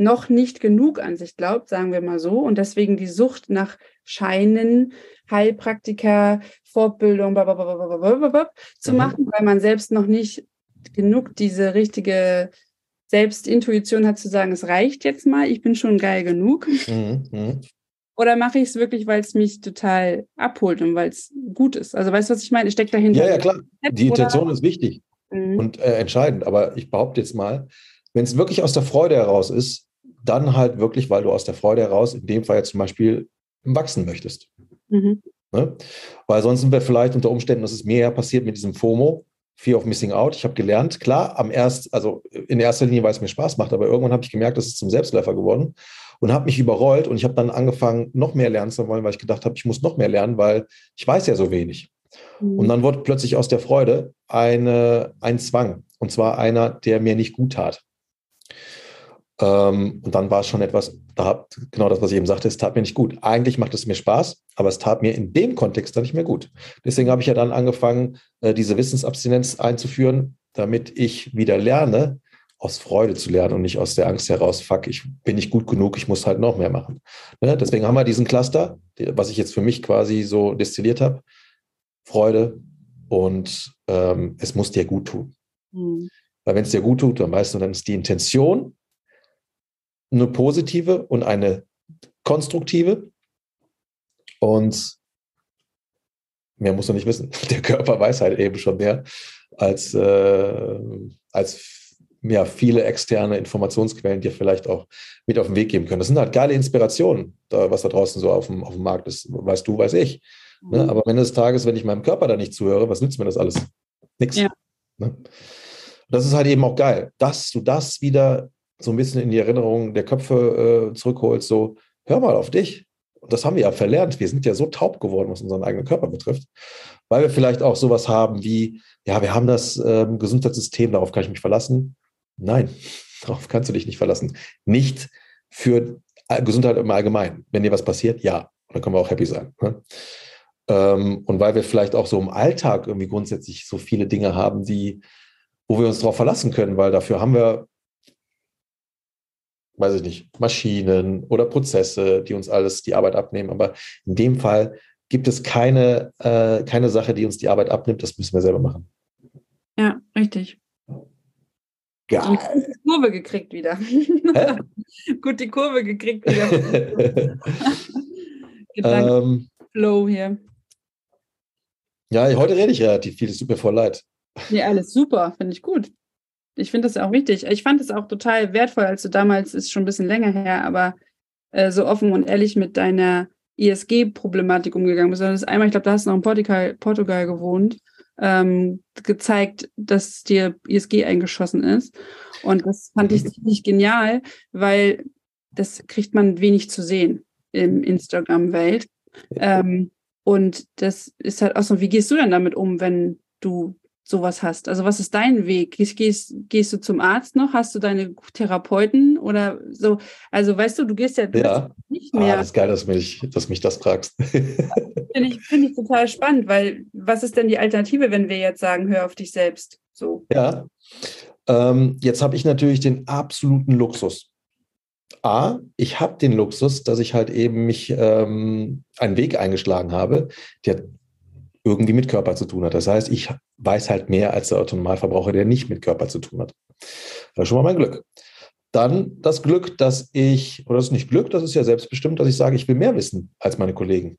noch nicht genug an sich glaubt, sagen wir mal so, und deswegen die Sucht nach Scheinen, Heilpraktiker, Fortbildung zu mhm. machen, weil man selbst noch nicht genug diese richtige Selbstintuition hat zu sagen, es reicht jetzt mal, ich bin schon geil genug. Mhm. mhm. Oder mache ich es wirklich, weil es mich total abholt und weil es gut ist? Also weißt du, was ich meine? Ich stecke dahinter. Ja, ja, klar. Die Intention ist wichtig mhm. und äh, entscheidend. Aber ich behaupte jetzt mal, wenn es wirklich aus der Freude heraus ist, dann halt wirklich, weil du aus der Freude heraus, in dem Fall jetzt zum Beispiel, wachsen möchtest. Mhm. Ne? Weil sonst sind wir vielleicht unter Umständen, das ist mir ja passiert mit diesem FOMO, Fear of Missing Out. Ich habe gelernt, klar, am erst, also in erster Linie, weil es mir Spaß macht, aber irgendwann habe ich gemerkt, das ist zum Selbstläufer geworden und habe mich überrollt und ich habe dann angefangen, noch mehr lernen zu wollen, weil ich gedacht habe, ich muss noch mehr lernen, weil ich weiß ja so wenig. Mhm. Und dann wurde plötzlich aus der Freude eine, ein Zwang. Und zwar einer, der mir nicht gut tat. Ähm, und dann war es schon etwas, da genau das, was ich eben sagte, es tat mir nicht gut. Eigentlich macht es mir Spaß, aber es tat mir in dem Kontext dann nicht mehr gut. Deswegen habe ich ja dann angefangen, äh, diese Wissensabstinenz einzuführen, damit ich wieder lerne, aus Freude zu lernen und nicht aus der Angst heraus, fuck, ich bin nicht gut genug, ich muss halt noch mehr machen. Ne? Deswegen haben wir diesen Cluster, was ich jetzt für mich quasi so destilliert habe. Freude und ähm, es muss dir gut tun. Mhm. Weil wenn es dir gut tut, dann weißt du, dann ist die Intention eine positive und eine konstruktive. Und mehr muss man nicht wissen. *laughs* Der Körper weiß halt eben schon mehr als, äh, als ja, viele externe Informationsquellen, die vielleicht auch mit auf den Weg geben können. Das sind halt geile Inspirationen, da, was da draußen so auf dem, auf dem Markt ist. Weißt du, weiß ich. Ne? Mhm. Aber am Ende des Tages, wenn ich meinem Körper da nicht zuhöre, was nützt mir das alles? Nix. Ja. Ne? Das ist halt eben auch geil, dass du das wieder so ein bisschen in die Erinnerung der Köpfe äh, zurückholst, so, hör mal auf dich. Und das haben wir ja verlernt. Wir sind ja so taub geworden, was unseren eigenen Körper betrifft, weil wir vielleicht auch sowas haben wie, ja, wir haben das ähm, Gesundheitssystem, darauf kann ich mich verlassen. Nein, *laughs* darauf kannst du dich nicht verlassen. Nicht für Gesundheit im Allgemeinen. Wenn dir was passiert, ja, dann können wir auch happy sein. Ne? Ähm, und weil wir vielleicht auch so im Alltag irgendwie grundsätzlich so viele Dinge haben, die, wo wir uns darauf verlassen können, weil dafür haben wir, weiß ich nicht, Maschinen oder Prozesse, die uns alles die Arbeit abnehmen. Aber in dem Fall gibt es keine, äh, keine Sache, die uns die Arbeit abnimmt. Das müssen wir selber machen. Ja, richtig. Geil. Die Kurve gekriegt wieder. *laughs* Gut, die Kurve gekriegt wieder. *laughs* ähm, Flow hier. Ja, heute rede ich relativ viel, es tut mir voll leid. Ja, alles super, finde ich gut. Ich finde das auch wichtig. Ich fand es auch total wertvoll, als du damals, ist schon ein bisschen länger her, aber äh, so offen und ehrlich mit deiner ISG-Problematik umgegangen bist. Das einmal, ich glaube, da hast du noch in Portugal, Portugal gewohnt, ähm, gezeigt, dass dir ISG eingeschossen ist. Und das fand ich mhm. ziemlich genial, weil das kriegt man wenig zu sehen im Instagram-Welt. Ähm, und das ist halt auch so, wie gehst du denn damit um, wenn du sowas hast? Also was ist dein Weg? Gehst, gehst, gehst du zum Arzt noch? Hast du deine Therapeuten oder so? Also weißt du, du gehst ja, ja. nicht mehr. Ah, das ist geil, dass mich, dass mich das fragst. *laughs* Finde ich, find ich total spannend, weil was ist denn die Alternative, wenn wir jetzt sagen, hör auf dich selbst? So. Ja. Ähm, jetzt habe ich natürlich den absoluten Luxus. A, ich habe den Luxus, dass ich halt eben mich ähm, einen Weg eingeschlagen habe, der irgendwie mit Körper zu tun hat. Das heißt, ich weiß halt mehr als der Autonomalverbraucher, der nicht mit Körper zu tun hat. Das ist schon mal mein Glück. Dann das Glück, dass ich, oder das ist nicht Glück, das ist ja selbstbestimmt, dass ich sage, ich will mehr wissen als meine Kollegen.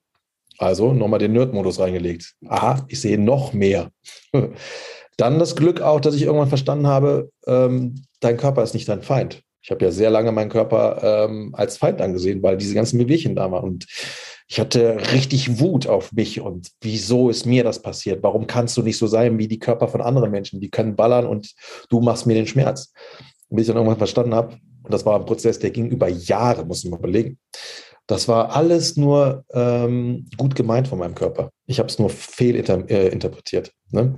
Also nochmal den Nerd-Modus reingelegt. Aha, ich sehe noch mehr. *laughs* Dann das Glück auch, dass ich irgendwann verstanden habe, ähm, dein Körper ist nicht dein Feind. Ich habe ja sehr lange meinen Körper ähm, als Feind angesehen, weil diese ganzen Bewegchen da waren. Und ich hatte richtig Wut auf mich und wieso ist mir das passiert? Warum kannst du nicht so sein wie die Körper von anderen Menschen? Die können ballern und du machst mir den Schmerz. Bis ich dann irgendwann verstanden habe, und das war ein Prozess, der ging über Jahre, muss ich mal überlegen. Das war alles nur ähm, gut gemeint von meinem Körper. Ich habe es nur fehlinterpretiert. Äh, ne?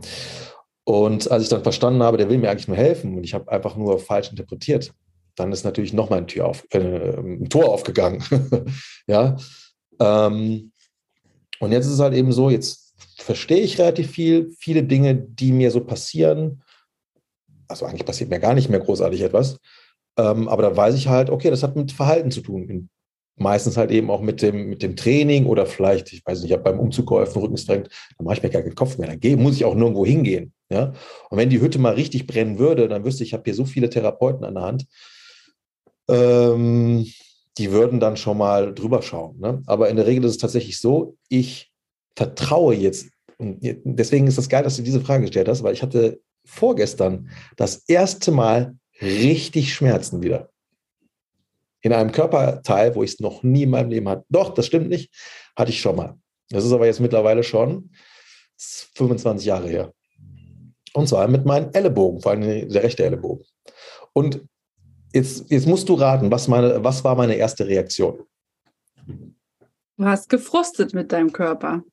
Und als ich dann verstanden habe, der will mir eigentlich nur helfen und ich habe einfach nur falsch interpretiert, dann ist natürlich noch mal ein, auf, äh, ein Tor aufgegangen. *laughs* ja. Ähm, und jetzt ist es halt eben so, jetzt verstehe ich relativ viel, viele Dinge, die mir so passieren. Also eigentlich passiert mir gar nicht mehr großartig etwas. Ähm, aber da weiß ich halt, okay, das hat mit Verhalten zu tun. Meistens halt eben auch mit dem, mit dem Training oder vielleicht, ich weiß nicht, ich habe beim Umzug geholfen, Rückenstrengt, dann mache ich mir gar keinen Kopf mehr. Dann muss ich auch nirgendwo hingehen. Ja? Und wenn die Hütte mal richtig brennen würde, dann wüsste ich, ich habe hier so viele Therapeuten an der Hand ähm, die würden dann schon mal drüber schauen. Ne? Aber in der Regel ist es tatsächlich so, ich vertraue jetzt, und deswegen ist es das geil, dass du diese Frage gestellt hast, weil ich hatte vorgestern das erste Mal richtig Schmerzen wieder. In einem Körperteil, wo ich es noch nie in meinem Leben hatte. Doch, das stimmt nicht, hatte ich schon mal. Das ist aber jetzt mittlerweile schon 25 Jahre her. Und zwar mit meinem Ellenbogen, vor allem der rechte Ellenbogen. Und Jetzt, jetzt musst du raten, was, meine, was war meine erste Reaktion? Du hast gefrustet mit deinem Körper.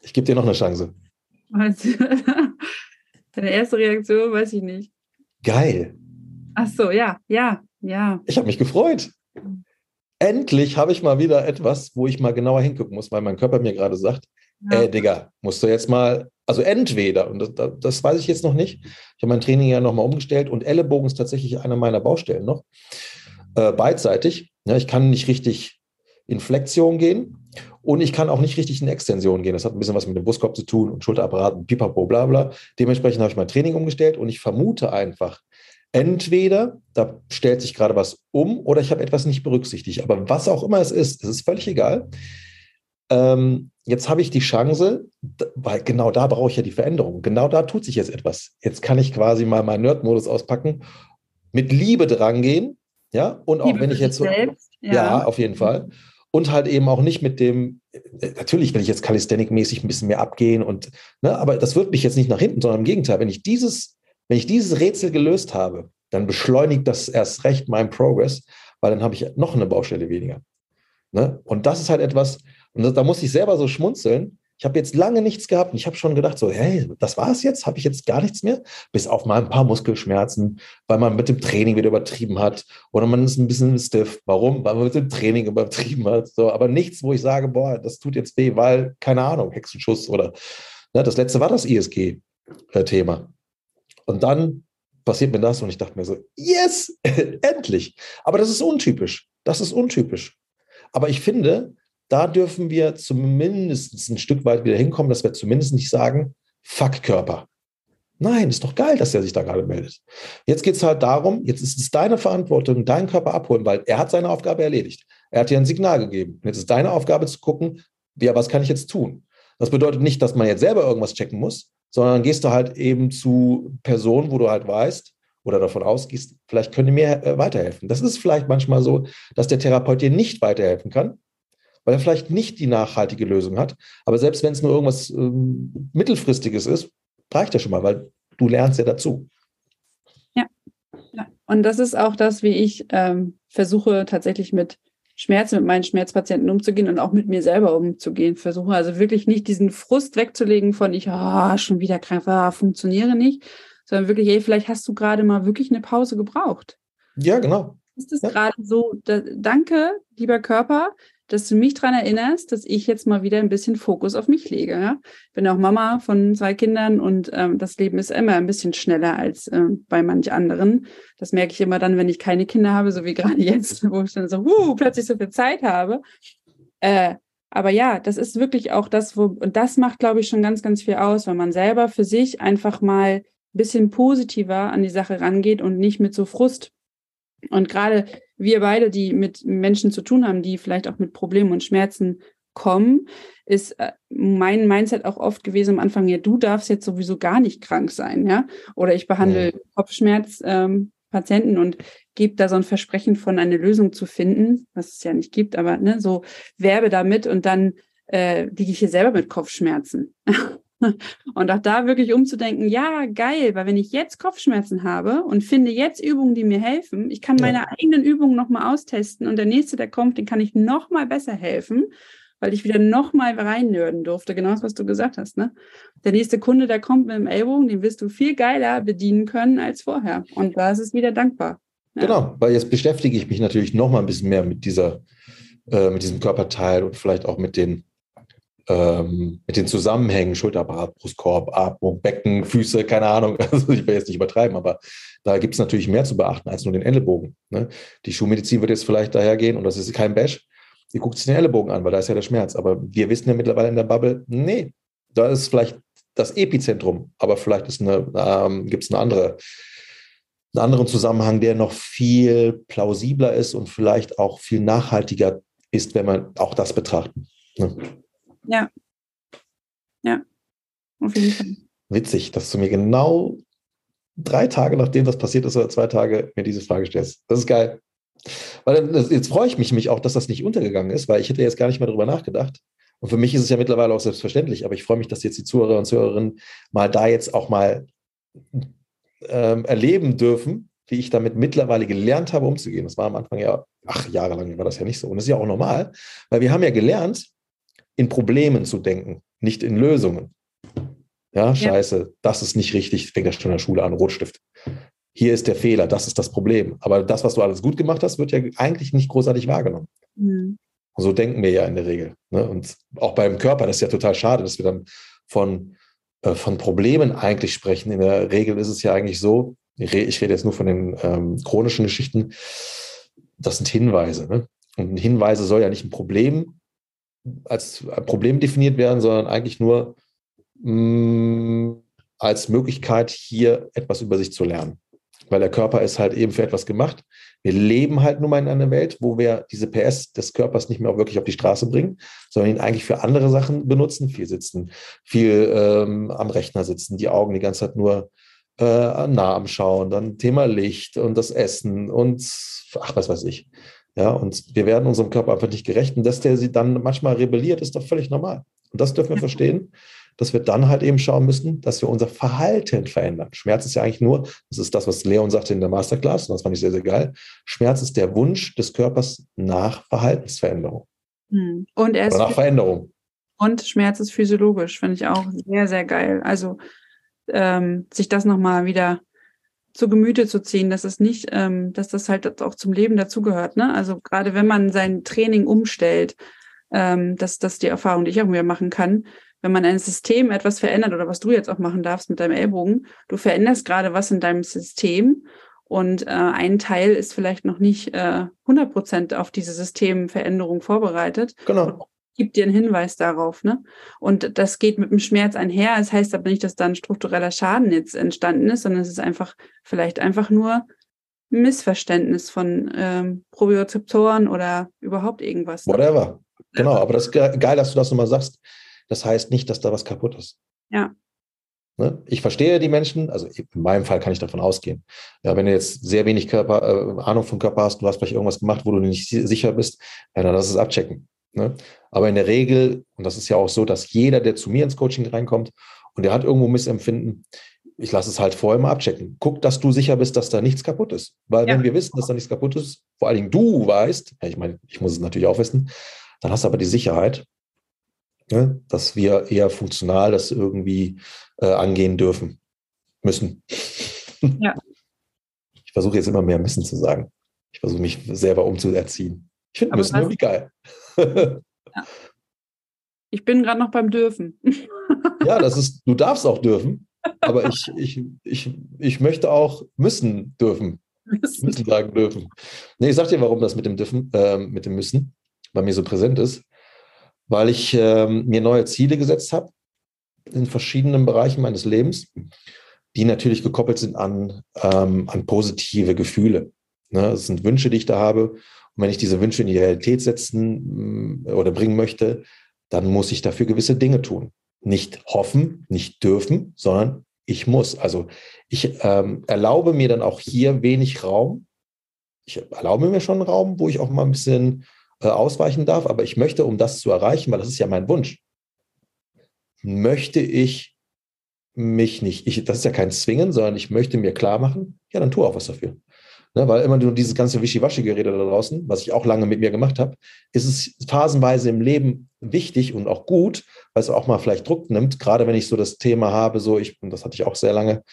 Ich gebe dir noch eine Chance. *laughs* Deine erste Reaktion weiß ich nicht. Geil. Ach so, ja, ja, ja. Ich habe mich gefreut. Endlich habe ich mal wieder etwas, wo ich mal genauer hingucken muss, weil mein Körper mir gerade sagt, ja. ey Digga, musst du jetzt mal also entweder, und das, das, weiß ich jetzt noch nicht, ich habe mein Training ja nochmal umgestellt und Ellenbogen ist tatsächlich eine meiner Baustellen noch, äh, beidseitig. Ja, ich kann nicht richtig in Flexion gehen und ich kann auch nicht richtig in Extension gehen. Das hat ein bisschen was mit dem Brustkorb zu tun und Schulterapparat und pipapo, bla bla. Dementsprechend habe ich mein Training umgestellt und ich vermute einfach, entweder da stellt sich gerade was um oder ich habe etwas nicht berücksichtigt. Aber was auch immer es ist, es ist völlig egal ähm, jetzt habe ich die Chance, weil genau da brauche ich ja die Veränderung. Genau da tut sich jetzt etwas. Jetzt kann ich quasi mal meinen Nerd-Modus auspacken, mit Liebe drangehen, ja, und auch Liebe wenn ich jetzt so, selbst, ja. ja. auf jeden Fall. Und halt eben auch nicht mit dem, äh, natürlich will ich jetzt Calisthenic-mäßig ein bisschen mehr abgehen und, ne, aber das wird mich jetzt nicht nach hinten, sondern im Gegenteil, wenn ich dieses, wenn ich dieses Rätsel gelöst habe, dann beschleunigt das erst recht meinen Progress, weil dann habe ich noch eine Baustelle weniger. Ne? Und das ist halt etwas, und da muss ich selber so schmunzeln, Ich habe jetzt lange nichts gehabt und ich habe schon gedacht, so, hey, das war's jetzt? Habe ich jetzt gar nichts mehr? Bis auf mal ein paar Muskelschmerzen, weil man mit dem Training wieder übertrieben hat oder man ist ein bisschen stiff. Warum? Weil man mit dem Training übertrieben hat. So, aber nichts, wo ich sage, boah, das tut jetzt weh, weil, keine Ahnung, Hexenschuss oder ne, das letzte war das ISG-Thema. Und dann passiert mir das und ich dachte mir so, yes, *laughs* endlich. Aber das ist untypisch. Das ist untypisch. Aber ich finde, da dürfen wir zumindest ein Stück weit wieder hinkommen, dass wir zumindest nicht sagen, fuck Körper. Nein, ist doch geil, dass er sich da gerade meldet. Jetzt geht es halt darum, jetzt ist es deine Verantwortung, deinen Körper abholen, weil er hat seine Aufgabe erledigt. Er hat dir ein Signal gegeben. Jetzt ist deine Aufgabe zu gucken, ja, was kann ich jetzt tun? Das bedeutet nicht, dass man jetzt selber irgendwas checken muss, sondern gehst du halt eben zu Personen, wo du halt weißt oder davon ausgehst, vielleicht können die mir äh, weiterhelfen. Das ist vielleicht manchmal so, dass der Therapeut dir nicht weiterhelfen kann, weil er vielleicht nicht die nachhaltige Lösung hat. Aber selbst wenn es nur irgendwas ähm, mittelfristiges ist, reicht ja schon mal, weil du lernst ja dazu. Ja, ja. und das ist auch das, wie ich ähm, versuche tatsächlich mit Schmerzen, mit meinen Schmerzpatienten umzugehen und auch mit mir selber umzugehen. Versuche also wirklich nicht diesen Frust wegzulegen von ich, ah, schon wieder krank, ah, funktioniere nicht, sondern wirklich, ey, vielleicht hast du gerade mal wirklich eine Pause gebraucht. Ja, genau. Ist es ja. gerade so, da, danke, lieber Körper, dass du mich daran erinnerst, dass ich jetzt mal wieder ein bisschen Fokus auf mich lege. Ja? Bin auch Mama von zwei Kindern und ähm, das Leben ist immer ein bisschen schneller als äh, bei manch anderen. Das merke ich immer dann, wenn ich keine Kinder habe, so wie *laughs* gerade jetzt, wo ich dann so uh, plötzlich so viel Zeit habe. Äh, aber ja, das ist wirklich auch das, wo, und das macht, glaube ich, schon ganz, ganz viel aus, wenn man selber für sich einfach mal ein bisschen positiver an die Sache rangeht und nicht mit so Frust und gerade wir beide, die mit Menschen zu tun haben, die vielleicht auch mit Problemen und Schmerzen kommen, ist äh, mein Mindset auch oft gewesen am Anfang, ja, du darfst jetzt sowieso gar nicht krank sein, ja. Oder ich behandle ja. Kopfschmerzpatienten ähm, und gebe da so ein Versprechen von eine Lösung zu finden, was es ja nicht gibt, aber ne, so werbe damit und dann äh, liege ich hier selber mit Kopfschmerzen. *laughs* Und auch da wirklich umzudenken, ja, geil, weil wenn ich jetzt Kopfschmerzen habe und finde jetzt Übungen, die mir helfen, ich kann meine ja. eigenen Übungen nochmal austesten und der nächste, der kommt, den kann ich nochmal besser helfen, weil ich wieder nochmal reinnörden durfte. Genau das, was du gesagt hast. Ne? Der nächste Kunde, der kommt mit dem Ellbogen, den wirst du viel geiler bedienen können als vorher. Und da ist es wieder dankbar. Ja. Genau, weil jetzt beschäftige ich mich natürlich nochmal ein bisschen mehr mit dieser, äh, mit diesem Körperteil und vielleicht auch mit den ähm, mit den Zusammenhängen, Schulterapparat, Brustkorb, Atmung, Becken, Füße, keine Ahnung. *laughs* Also ich will jetzt nicht übertreiben, aber da gibt es natürlich mehr zu beachten als nur den Ellenbogen. Ne? Die Schulmedizin wird jetzt vielleicht dahergehen, und das ist kein Bash, die guckt sich den Ellenbogen an, weil da ist ja der Schmerz. Aber wir wissen ja mittlerweile in der Bubble, nee, da ist vielleicht das Epizentrum, aber vielleicht ähm, gibt es eine andere, einen anderen Zusammenhang, der noch viel plausibler ist und vielleicht auch viel nachhaltiger ist, wenn man auch das betrachtet. Ne? Ja. Ja. Auf jeden Fall. Witzig, dass du mir genau drei Tage nachdem das passiert ist oder zwei Tage mir diese Frage stellst. Das ist geil. Weil das, jetzt freue ich mich, mich auch, dass das nicht untergegangen ist, weil ich hätte jetzt gar nicht mehr darüber nachgedacht. Und für mich ist es ja mittlerweile auch selbstverständlich, aber ich freue mich, dass jetzt die Zuhörer und Zuhörerinnen mal da jetzt auch mal ähm, erleben dürfen, wie ich damit mittlerweile gelernt habe, umzugehen. Das war am Anfang ja, ach, jahrelang war das ja nicht so. Und das ist ja auch normal, weil wir haben ja gelernt, in Problemen zu denken, nicht in Lösungen. Ja, scheiße, ja. das ist nicht richtig, fängt ja schon in der Schule an, Rotstift. Hier ist der Fehler, das ist das Problem. Aber das, was du alles gut gemacht hast, wird ja eigentlich nicht großartig wahrgenommen. Mhm. So denken wir ja in der Regel. Ne? Und auch beim Körper, das ist ja total schade, dass wir dann von, äh, von Problemen eigentlich sprechen. In der Regel ist es ja eigentlich so, ich rede jetzt nur von den ähm, chronischen Geschichten, das sind Hinweise. Ne? Und Hinweise soll ja nicht ein Problem als Problem definiert werden, sondern eigentlich nur mh, mm, als Möglichkeit, hier etwas über sich zu lernen. Weil der Körper ist halt eben für etwas gemacht. Wir leben halt nun mal in einer Welt, wo wir diese PS des Körpers nicht mehr wirklich auf die Straße bringen, sondern ihn eigentlich für andere Sachen benutzen. Viel sitzen, viel ähm, am Rechner sitzen, die Augen die ganze Zeit nur äh, nah am Schauen, dann Thema Licht und das Essen und ach, was weiß ich. Ja, und wir werden unserem Körper einfach nicht gerecht. Und dass der sie dann manchmal rebelliert, ist doch völlig normal. Und das dürfen wir verstehen, dass wir dann halt eben schauen müssen, dass wir unser Verhalten verändern. Schmerz ist ja eigentlich nur, das ist das, was Leon sagte in der Masterclass, und das fand ich sehr, sehr geil. Schmerz ist der Wunsch des Körpers nach Verhaltensveränderung. Hm. Und er Oder nach Veränderung. Und Schmerz ist physiologisch, finde ich auch sehr, sehr geil. Also ähm, sich das nochmal wieder zu Gemüte zu ziehen, dass es nicht, ähm, dass das halt auch zum Leben dazugehört. Ne? Also gerade wenn man sein Training umstellt, ähm, dass das die Erfahrung, die ich auch wieder machen kann, wenn man ein System etwas verändert oder was du jetzt auch machen darfst mit deinem Ellbogen, du veränderst gerade was in deinem System und äh, ein Teil ist vielleicht noch nicht äh, 100 Prozent auf diese Systemveränderung vorbereitet. Genau. Gibt dir einen Hinweis darauf, ne? Und das geht mit dem Schmerz einher. Es das heißt aber nicht, dass da ein struktureller Schaden jetzt entstanden ist, sondern es ist einfach vielleicht einfach nur ein Missverständnis von ähm, Probiozeptoren oder überhaupt irgendwas. Whatever. Genau, aber das ist geil, dass du das nochmal sagst. Das heißt nicht, dass da was kaputt ist. Ja. Ne? Ich verstehe die Menschen, also in meinem Fall kann ich davon ausgehen. Ja, wenn du jetzt sehr wenig Körper, äh, Ahnung vom Körper hast, du hast vielleicht irgendwas gemacht, wo du nicht sicher bist, ja, dann lass es abchecken. Ne? Aber in der Regel, und das ist ja auch so, dass jeder, der zu mir ins Coaching reinkommt und der hat irgendwo Missempfinden, ich lasse es halt vorher mal abchecken. Guck, dass du sicher bist, dass da nichts kaputt ist. Weil ja. wenn wir wissen, dass da nichts kaputt ist, vor allen Dingen du weißt, ja, ich meine, ich muss es natürlich auch wissen, dann hast du aber die Sicherheit, ne, dass wir eher funktional das irgendwie äh, angehen dürfen, müssen. Ja. Ich versuche jetzt immer mehr müssen zu sagen. Ich versuche mich selber umzuerziehen. Ich finde müssen irgendwie geil. Ja. Ich bin gerade noch beim Dürfen. *laughs* ja, das ist, du darfst auch dürfen, aber ich, ich, ich, ich möchte auch müssen dürfen. Müssen. müssen sagen dürfen. Nee, ich sag dir, warum das mit dem dürfen, äh, mit dem müssen bei mir so präsent ist, weil ich ähm, mir neue Ziele gesetzt habe in verschiedenen Bereichen meines Lebens, die natürlich gekoppelt sind an, ähm, an positive Gefühle. Ne? Das sind Wünsche, die ich da habe. Und wenn ich diese Wünsche in die Realität setzen mm, oder bringen möchte, dann muss ich dafür gewisse Dinge tun. Nicht hoffen, nicht dürfen, sondern ich muss. Also ich ähm, erlaube mir dann auch hier wenig Raum. Ich erlaube mir schon Raum, wo ich auch mal ein bisschen äh, ausweichen darf, aber ich möchte, um das zu erreichen, weil das ist ja mein Wunsch, möchte ich mich nicht, ich, das ist ja kein Zwingen, sondern ich möchte mir klar machen, ja, dann tu auch was dafür. Ne, weil immer nur dieses ganze Wischiwaschi-Gerede da draußen, was ich auch lange mit mir gemacht habe, ist es phasenweise im Leben wichtig und auch gut, weil es auch mal vielleicht Druck nimmt, gerade wenn ich so das Thema habe, so ich, und das hatte ich auch sehr lange,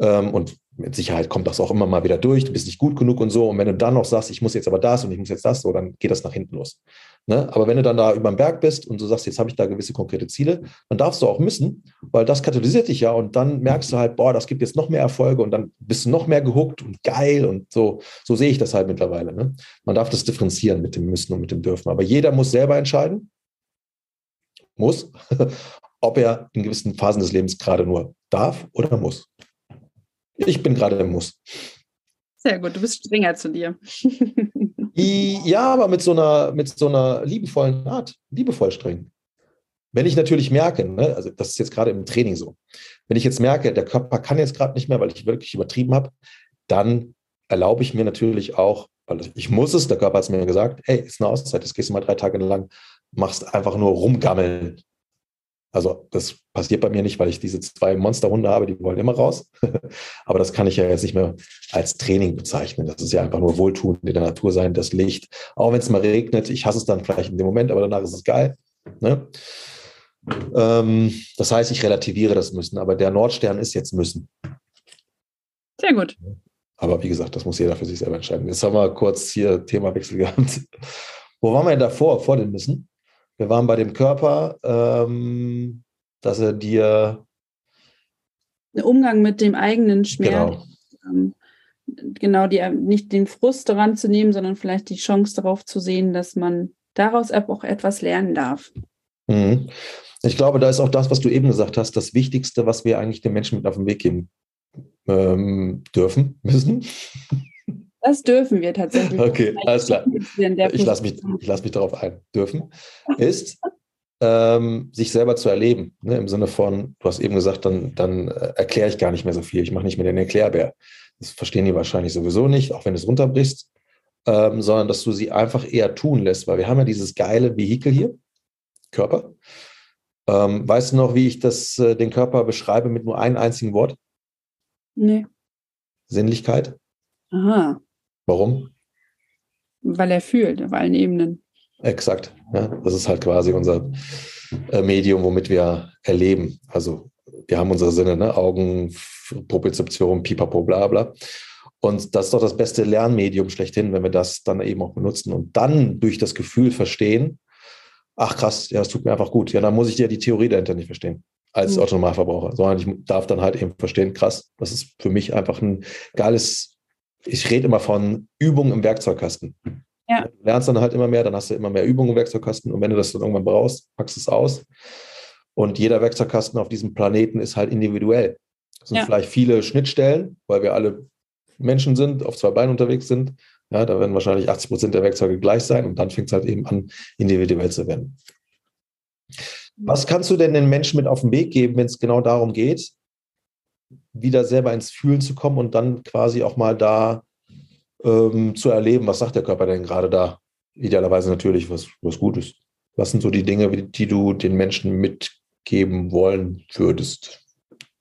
ähm, und mit Sicherheit kommt das auch immer mal wieder durch, du bist nicht gut genug und so. Und wenn du dann noch sagst, ich muss jetzt aber das und ich muss jetzt das, so, dann geht das nach hinten los. Ne? Aber wenn du dann da über den Berg bist und du sagst, jetzt habe ich da gewisse konkrete Ziele, dann darfst du auch müssen, weil das katalysiert dich ja und dann merkst du halt, boah, das gibt jetzt noch mehr Erfolge und dann bist du noch mehr gehuckt und geil und so. So sehe ich das halt mittlerweile. Ne? Man darf das differenzieren mit dem Müssen und mit dem Dürfen. Aber jeder muss selber entscheiden, muss, *laughs* ob er in gewissen Phasen des Lebens gerade nur darf oder muss. Ich bin gerade im Muss. Sehr gut, du bist strenger zu dir. *laughs* ja, aber mit so einer, mit so einer liebevollen Art, liebevoll streng. Wenn ich natürlich merke, ne, also das ist jetzt gerade im Training so, wenn ich jetzt merke, der Körper kann jetzt gerade nicht mehr, weil ich wirklich übertrieben habe, dann erlaube ich mir natürlich auch, weil ich muss es, der Körper hat es mir gesagt, hey, ist eine Auszeit, das gehst du mal drei Tage lang, machst einfach nur rumgammeln. Also das passiert bei mir nicht, weil ich diese zwei Monsterhunde habe, die wollen immer raus. *laughs* Aber das kann ich ja jetzt nicht mehr als Training bezeichnen. Das ist ja einfach nur Wohltun in der Natur sein, das Licht. Auch wenn es mal regnet, ich hasse es dann vielleicht in dem Moment, aber danach ist es geil. Ne? Ähm, das heißt, ich relativiere das Müssen, aber der Nordstern ist jetzt Müssen. Sehr gut. Aber wie gesagt, das muss jeder für sich selber entscheiden. Jetzt haben wir kurz hier Themawechsel gehabt. Wo waren wir denn davor, vor dem Müssen? Wir waren bei dem Körper, ähm, dass er dir. Der Umgang mit dem eigenen Schmerz. Genau. Ähm, genau, die, nicht den Frust daran zu nehmen, sondern vielleicht die Chance darauf zu sehen, dass man daraus auch etwas lernen darf. Mhm. Ich glaube, da ist auch das, was du eben gesagt hast, das Wichtigste, was wir eigentlich den Menschen mit auf den Weg geben ähm, dürfen, *laughs* müssen. Das dürfen wir tatsächlich. Okay, alles klar. Ich lasse mich, lass mich darauf ein. Dürfen ist, ähm, sich selber zu erleben. Ne? Im Sinne von, du hast eben gesagt, dann, dann äh, erkläre ich gar nicht mehr so viel. Ich mache nicht mehr den Erklärbär. Das verstehen die wahrscheinlich sowieso nicht, auch wenn du es runterbrichst, ähm, sondern dass du sie einfach eher tun lässt, weil wir haben ja dieses geile Vehikel hier, Körper. Ähm, weißt du noch, wie ich das, äh, den Körper beschreibe mit nur einem einzigen Wort? Nee. Sinnlichkeit. Aha. Warum? Weil er fühlt auf allen Ebenen. Exakt. Ja, das ist halt quasi unser, äh, Medium, womit wir erleben. Also wir haben unsere Sinne, ne? Augen, Propriozeption, Pipapo, bla bla. Und das ist doch das beste Lernmedium schlechthin, wenn wir das dann eben auch benutzen und dann durch das Gefühl verstehen, ach krass, ja, es tut mir einfach gut. Ja, dann muss ich ja die Theorie dahinter nicht verstehen als mhm. Autonomalverbraucher, sondern ich darf dann halt eben verstehen, krass, das ist für mich einfach ein geiles, ich rede immer von Übung im Werkzeugkasten. Ja. Du lernst dann halt immer mehr, dann hast du immer mehr Übungen im Werkzeugkasten und wenn du das dann irgendwann brauchst, packst du es aus. Und jeder Werkzeugkasten auf diesem Planeten ist halt individuell. Es sind ja. vielleicht viele Schnittstellen, weil wir alle Menschen sind, auf zwei Beinen unterwegs sind. Ja, da werden wahrscheinlich 80 Prozent der Werkzeuge gleich sein und dann fängt es halt eben an, individuell zu werden. Was kannst du denn den Menschen mit auf den Weg geben, wenn es genau darum geht, wieder selber ins Fühlen zu kommen und dann quasi auch mal da ähm, zu erleben, was sagt der Körper denn gerade da? Idealerweise natürlich was, was Gutes. Was sind so die Dinge, die du den Menschen mitgeben wollen würdest,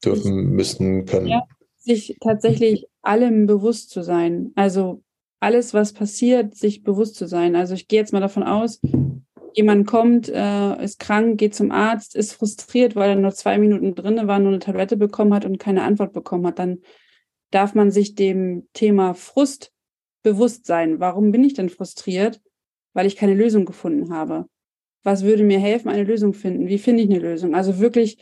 dürfen, müssen, können? Ja, sich tatsächlich allem bewusst zu sein. Also alles, was passiert, sich bewusst zu sein. Also ich gehe jetzt mal davon aus, jemand kommt, äh, ist krank, geht zum Arzt, ist frustriert, weil er nur zwei Minuten drin war, nur eine Tablette bekommen hat und keine Antwort bekommen hat, dann darf man sich dem Thema Frust bewusst sein. Warum bin ich denn frustriert? Weil ich keine Lösung gefunden habe. Was würde mir helfen, eine Lösung finden? Wie finde ich eine Lösung? Also wirklich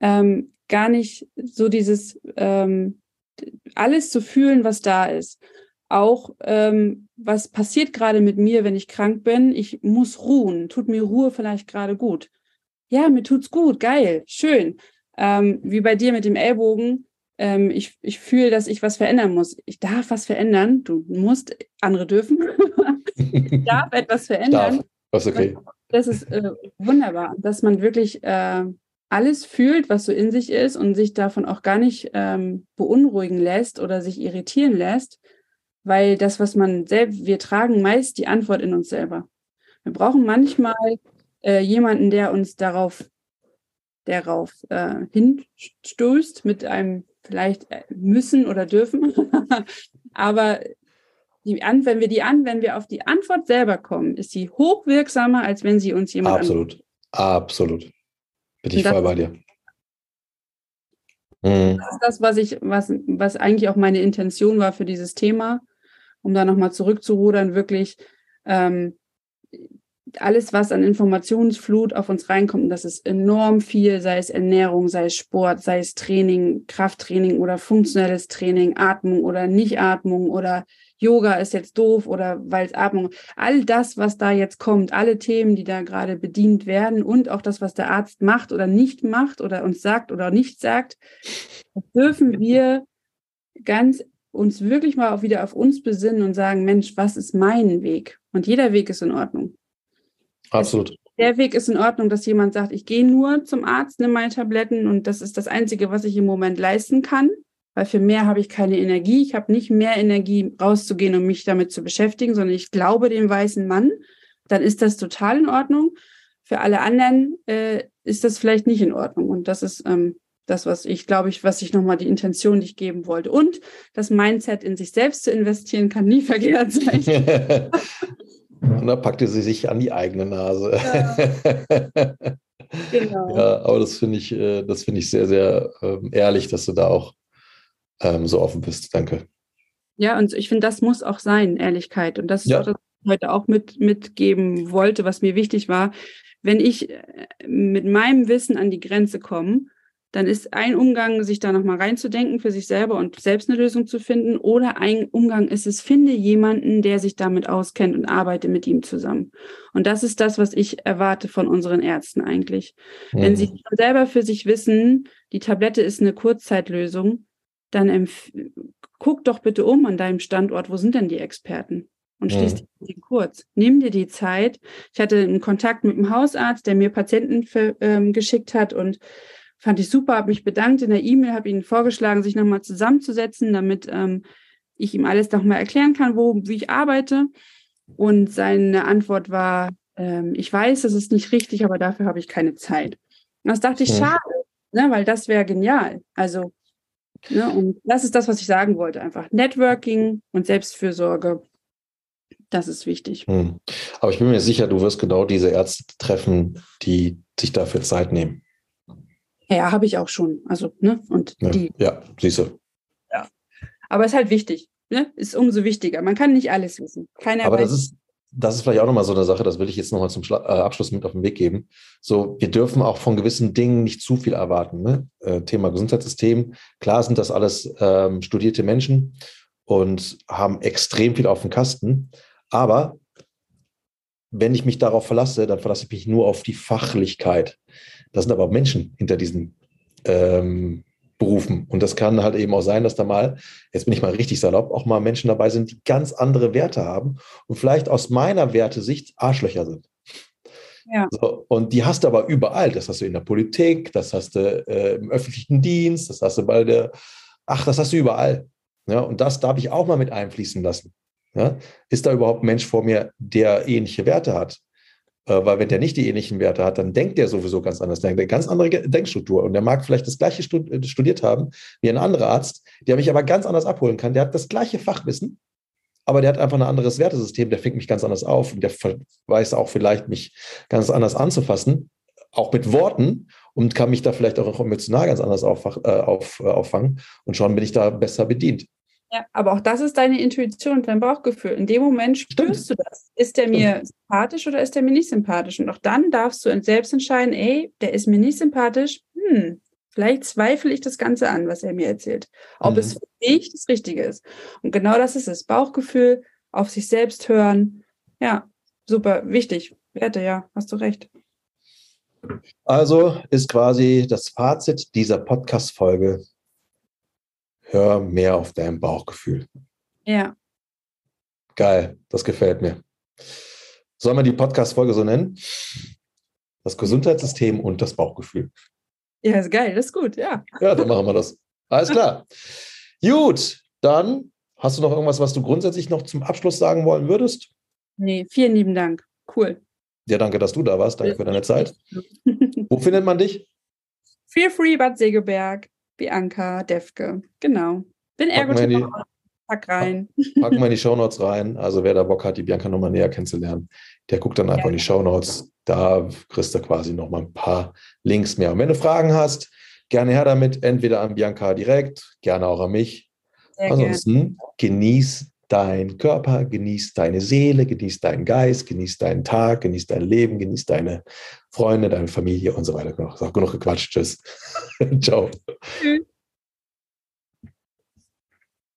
ähm, gar nicht so dieses ähm, alles zu fühlen, was da ist auch, ähm, was passiert gerade mit mir, wenn ich krank bin? Ich muss ruhen. Tut mir Ruhe vielleicht gerade gut? Ja, mir tut's gut. Geil. Schön. Ähm, wie bei dir mit dem Ellbogen. Ähm, ich ich fühle, dass ich was verändern muss. Ich darf was verändern. Du musst, andere dürfen. ich darf *laughs* etwas verändern. Darf. Das ist okay. Das ist äh, wunderbar, dass man wirklich äh, alles fühlt, was so in sich ist und sich davon auch gar nicht ähm, beunruhigen lässt oder sich irritieren lässt, weil das, was man selbst, wir tragen meist die Antwort in uns selber. Wir brauchen manchmal äh, jemanden, der uns darauf, darauf äh, hinstößt mit einem vielleicht äh, müssen oder dürfen. *laughs* Aber die an, wenn wir die an, wenn wir auf die Antwort selber kommen, ist sie hochwirksamer, als wenn sie uns jemand Absolut, anruft. absolut. Bin ich voll bei dir. Mhm. Das ist das, was ich, was, was eigentlich auch meine Intention war für dieses Thema um da nochmal zurückzurudern, wirklich ähm, alles, was an Informationsflut auf uns reinkommt, und das ist enorm viel, sei es Ernährung, sei es Sport, sei es Training, Krafttraining oder funktionelles Training, Atmung oder Nichtatmung oder Yoga ist jetzt doof oder weil es Atmung, all das, was da jetzt kommt, alle Themen, die da gerade bedient werden und auch das, was der Arzt macht oder nicht macht oder uns sagt oder nicht sagt, dürfen wir ganz uns wirklich mal auch wieder auf uns besinnen und sagen, Mensch, was ist mein Weg? Und jeder Weg ist in Ordnung. Absolut. Der Weg ist in Ordnung, dass jemand sagt, ich gehe nur zum Arzt, nehme meine Tabletten und das ist das Einzige, was ich im Moment leisten kann, weil für mehr habe ich keine Energie. Ich habe nicht mehr Energie, rauszugehen und mich damit zu beschäftigen, sondern ich glaube dem weißen Mann. Dann ist das total in Ordnung. Für alle anderen äh, ist das vielleicht nicht in Ordnung. Und das ist ähm, das, was ich glaube ich, was ich nochmal die Intention, die ich geben wollte. Und das Mindset in sich selbst zu investieren, kann nie *laughs* verkehrt sein. *laughs* Und da packte sie sich an die eigene Nase. Ja, *laughs* genau. ja aber das finde ich, äh, das finde ich sehr, sehr ähm, ehrlich, dass du da auch ähm, so offen bist. Danke. Ja, und ich finde, das muss auch sein, Ehrlichkeit. Und das ist ja. auch das, was ich heute auch mit, mitgeben wollte, was mir wichtig war. Wenn ich äh, mit meinem Wissen an die Grenze komme, dann ist ein Umgang, sich da nochmal reinzudenken für sich selber und selbst eine Lösung zu finden. Oder ein Umgang ist es, finde jemanden, der sich damit auskennt und arbeite mit ihm zusammen. Und das ist das, was ich erwarte von unseren Ärzten eigentlich. Mhm. Wenn sie selber für sich wissen, die Tablette ist eine Kurzzeitlösung, dann guck doch bitte um an deinem Standort, wo sind denn die Experten? Und schließ mhm. den kurz. Nimm dir die Zeit. Ich hatte einen Kontakt mit einem Hausarzt, der mir Patienten für, ähm, geschickt hat und Fand ich super, habe mich bedankt in der E-Mail, habe ihnen vorgeschlagen, sich nochmal zusammenzusetzen, damit ähm, ich ihm alles nochmal erklären kann, wo, wie ich arbeite. Und seine Antwort war, ähm, ich weiß, das ist nicht richtig, aber dafür habe ich keine Zeit. Und das dachte ich, hm. schade, ne, weil das wäre genial. Also, ne, und das ist das, was ich sagen wollte, einfach Networking und Selbstfürsorge. Das ist wichtig. Hm. Aber ich bin mir sicher, du wirst genau diese Ärzte treffen, die sich dafür Zeit nehmen. Ja, habe ich auch schon. Also, ne? Und ja, die. Ja, siehst du. Ja. Aber es ist halt wichtig. Ne? Ist umso wichtiger. Man kann nicht alles wissen. Keiner Aber weiß. das ist, das ist vielleicht auch nochmal so eine Sache, das will ich jetzt nochmal zum Schla äh, Abschluss mit auf den Weg geben. So, wir dürfen auch von gewissen Dingen nicht zu viel erwarten. Ne? Äh, Thema Gesundheitssystem. Klar sind das alles ähm, studierte Menschen und haben extrem viel auf dem Kasten. Aber wenn ich mich darauf verlasse, dann verlasse ich mich nur auf die Fachlichkeit. Das sind aber Menschen hinter diesen ähm, Berufen. Und das kann halt eben auch sein, dass da mal, jetzt bin ich mal richtig salopp, auch mal Menschen dabei sind, die ganz andere Werte haben und vielleicht aus meiner Wertesicht Arschlöcher sind. Ja. So, und die hast du aber überall. Das hast du in der Politik, das hast du äh, im öffentlichen Dienst, das hast du bei der, ach, das hast du überall. Ja, und das darf ich auch mal mit einfließen lassen. Ja? Ist da überhaupt ein Mensch vor mir, der ähnliche Werte hat? Äh, weil wenn der nicht die ähnlichen Werte hat, dann denkt der sowieso ganz anders. Der hat eine ganz andere Denkstruktur. Und der mag vielleicht das gleiche äh, studiert haben wie ein anderer Arzt, der mich aber ganz anders abholen kann. Der hat das gleiche Fachwissen, aber der hat einfach ein anderes Wertesystem. Der fängt mich ganz anders auf und der weiß auch vielleicht, mich ganz anders anzufassen, auch mit Worten und kann mich da vielleicht auch emotional ganz anders äh, auffangen. Und schon bin ich da besser bedient. Ja, aber auch das ist deine Intuition dein Bauchgefühl. In dem Moment spürst Stimmt. du das. Ist der mir Stimmt. sympathisch oder ist der mir nicht sympathisch? Und auch dann darfst du selbst entscheiden, ey, der ist mir nicht sympathisch. Hm, vielleicht zweifle ich das Ganze an, was er mir erzählt. Ob mhm. es für dich das Richtige ist. Und genau das ist es. Bauchgefühl, auf sich selbst hören. Ja, super, wichtig. Werte, ja, hast du recht. Also ist quasi das Fazit dieser Podcast-Folge hör mehr auf dein Bauchgefühl. Ja. Geil, das gefällt mir. Soll man die Podcast-Folge so nennen? Das Gesundheitssystem und das Bauchgefühl. Ja, ist geil, das ist gut, ja. Ja, dann machen wir das. Alles klar. *laughs* gut, dann hast du noch irgendwas, was du grundsätzlich noch zum Abschluss sagen wollen würdest? Nee, vielen lieben Dank. Cool. Ja, danke, dass du da warst. Danke für deine Zeit. *laughs* Wo findet man dich? Feel free Bad Segeberg. Bianca Defke. Genau. Bin Ergotherapeut. Pack rein. Packen wir in die *laughs* Shownotes rein. Also wer da Bock hat, die Bianca nochmal näher kennenzulernen, der guckt dann einfach ja. in die Shownotes. Da kriegst du quasi nochmal ein paar Links mehr. Und wenn du Fragen hast, gerne her damit. Entweder an Bianca direkt, gerne auch an mich. Sehr Ansonsten gerne. genieß dein Körper, genieß deine Seele, genieß deinen Geist, genieß deinen Tag, genieß dein Leben, genieß deine Freunde, deine Familie und so weiter. Sag genug gequatscht. Tschüss. *laughs* Ciao. Tschüss.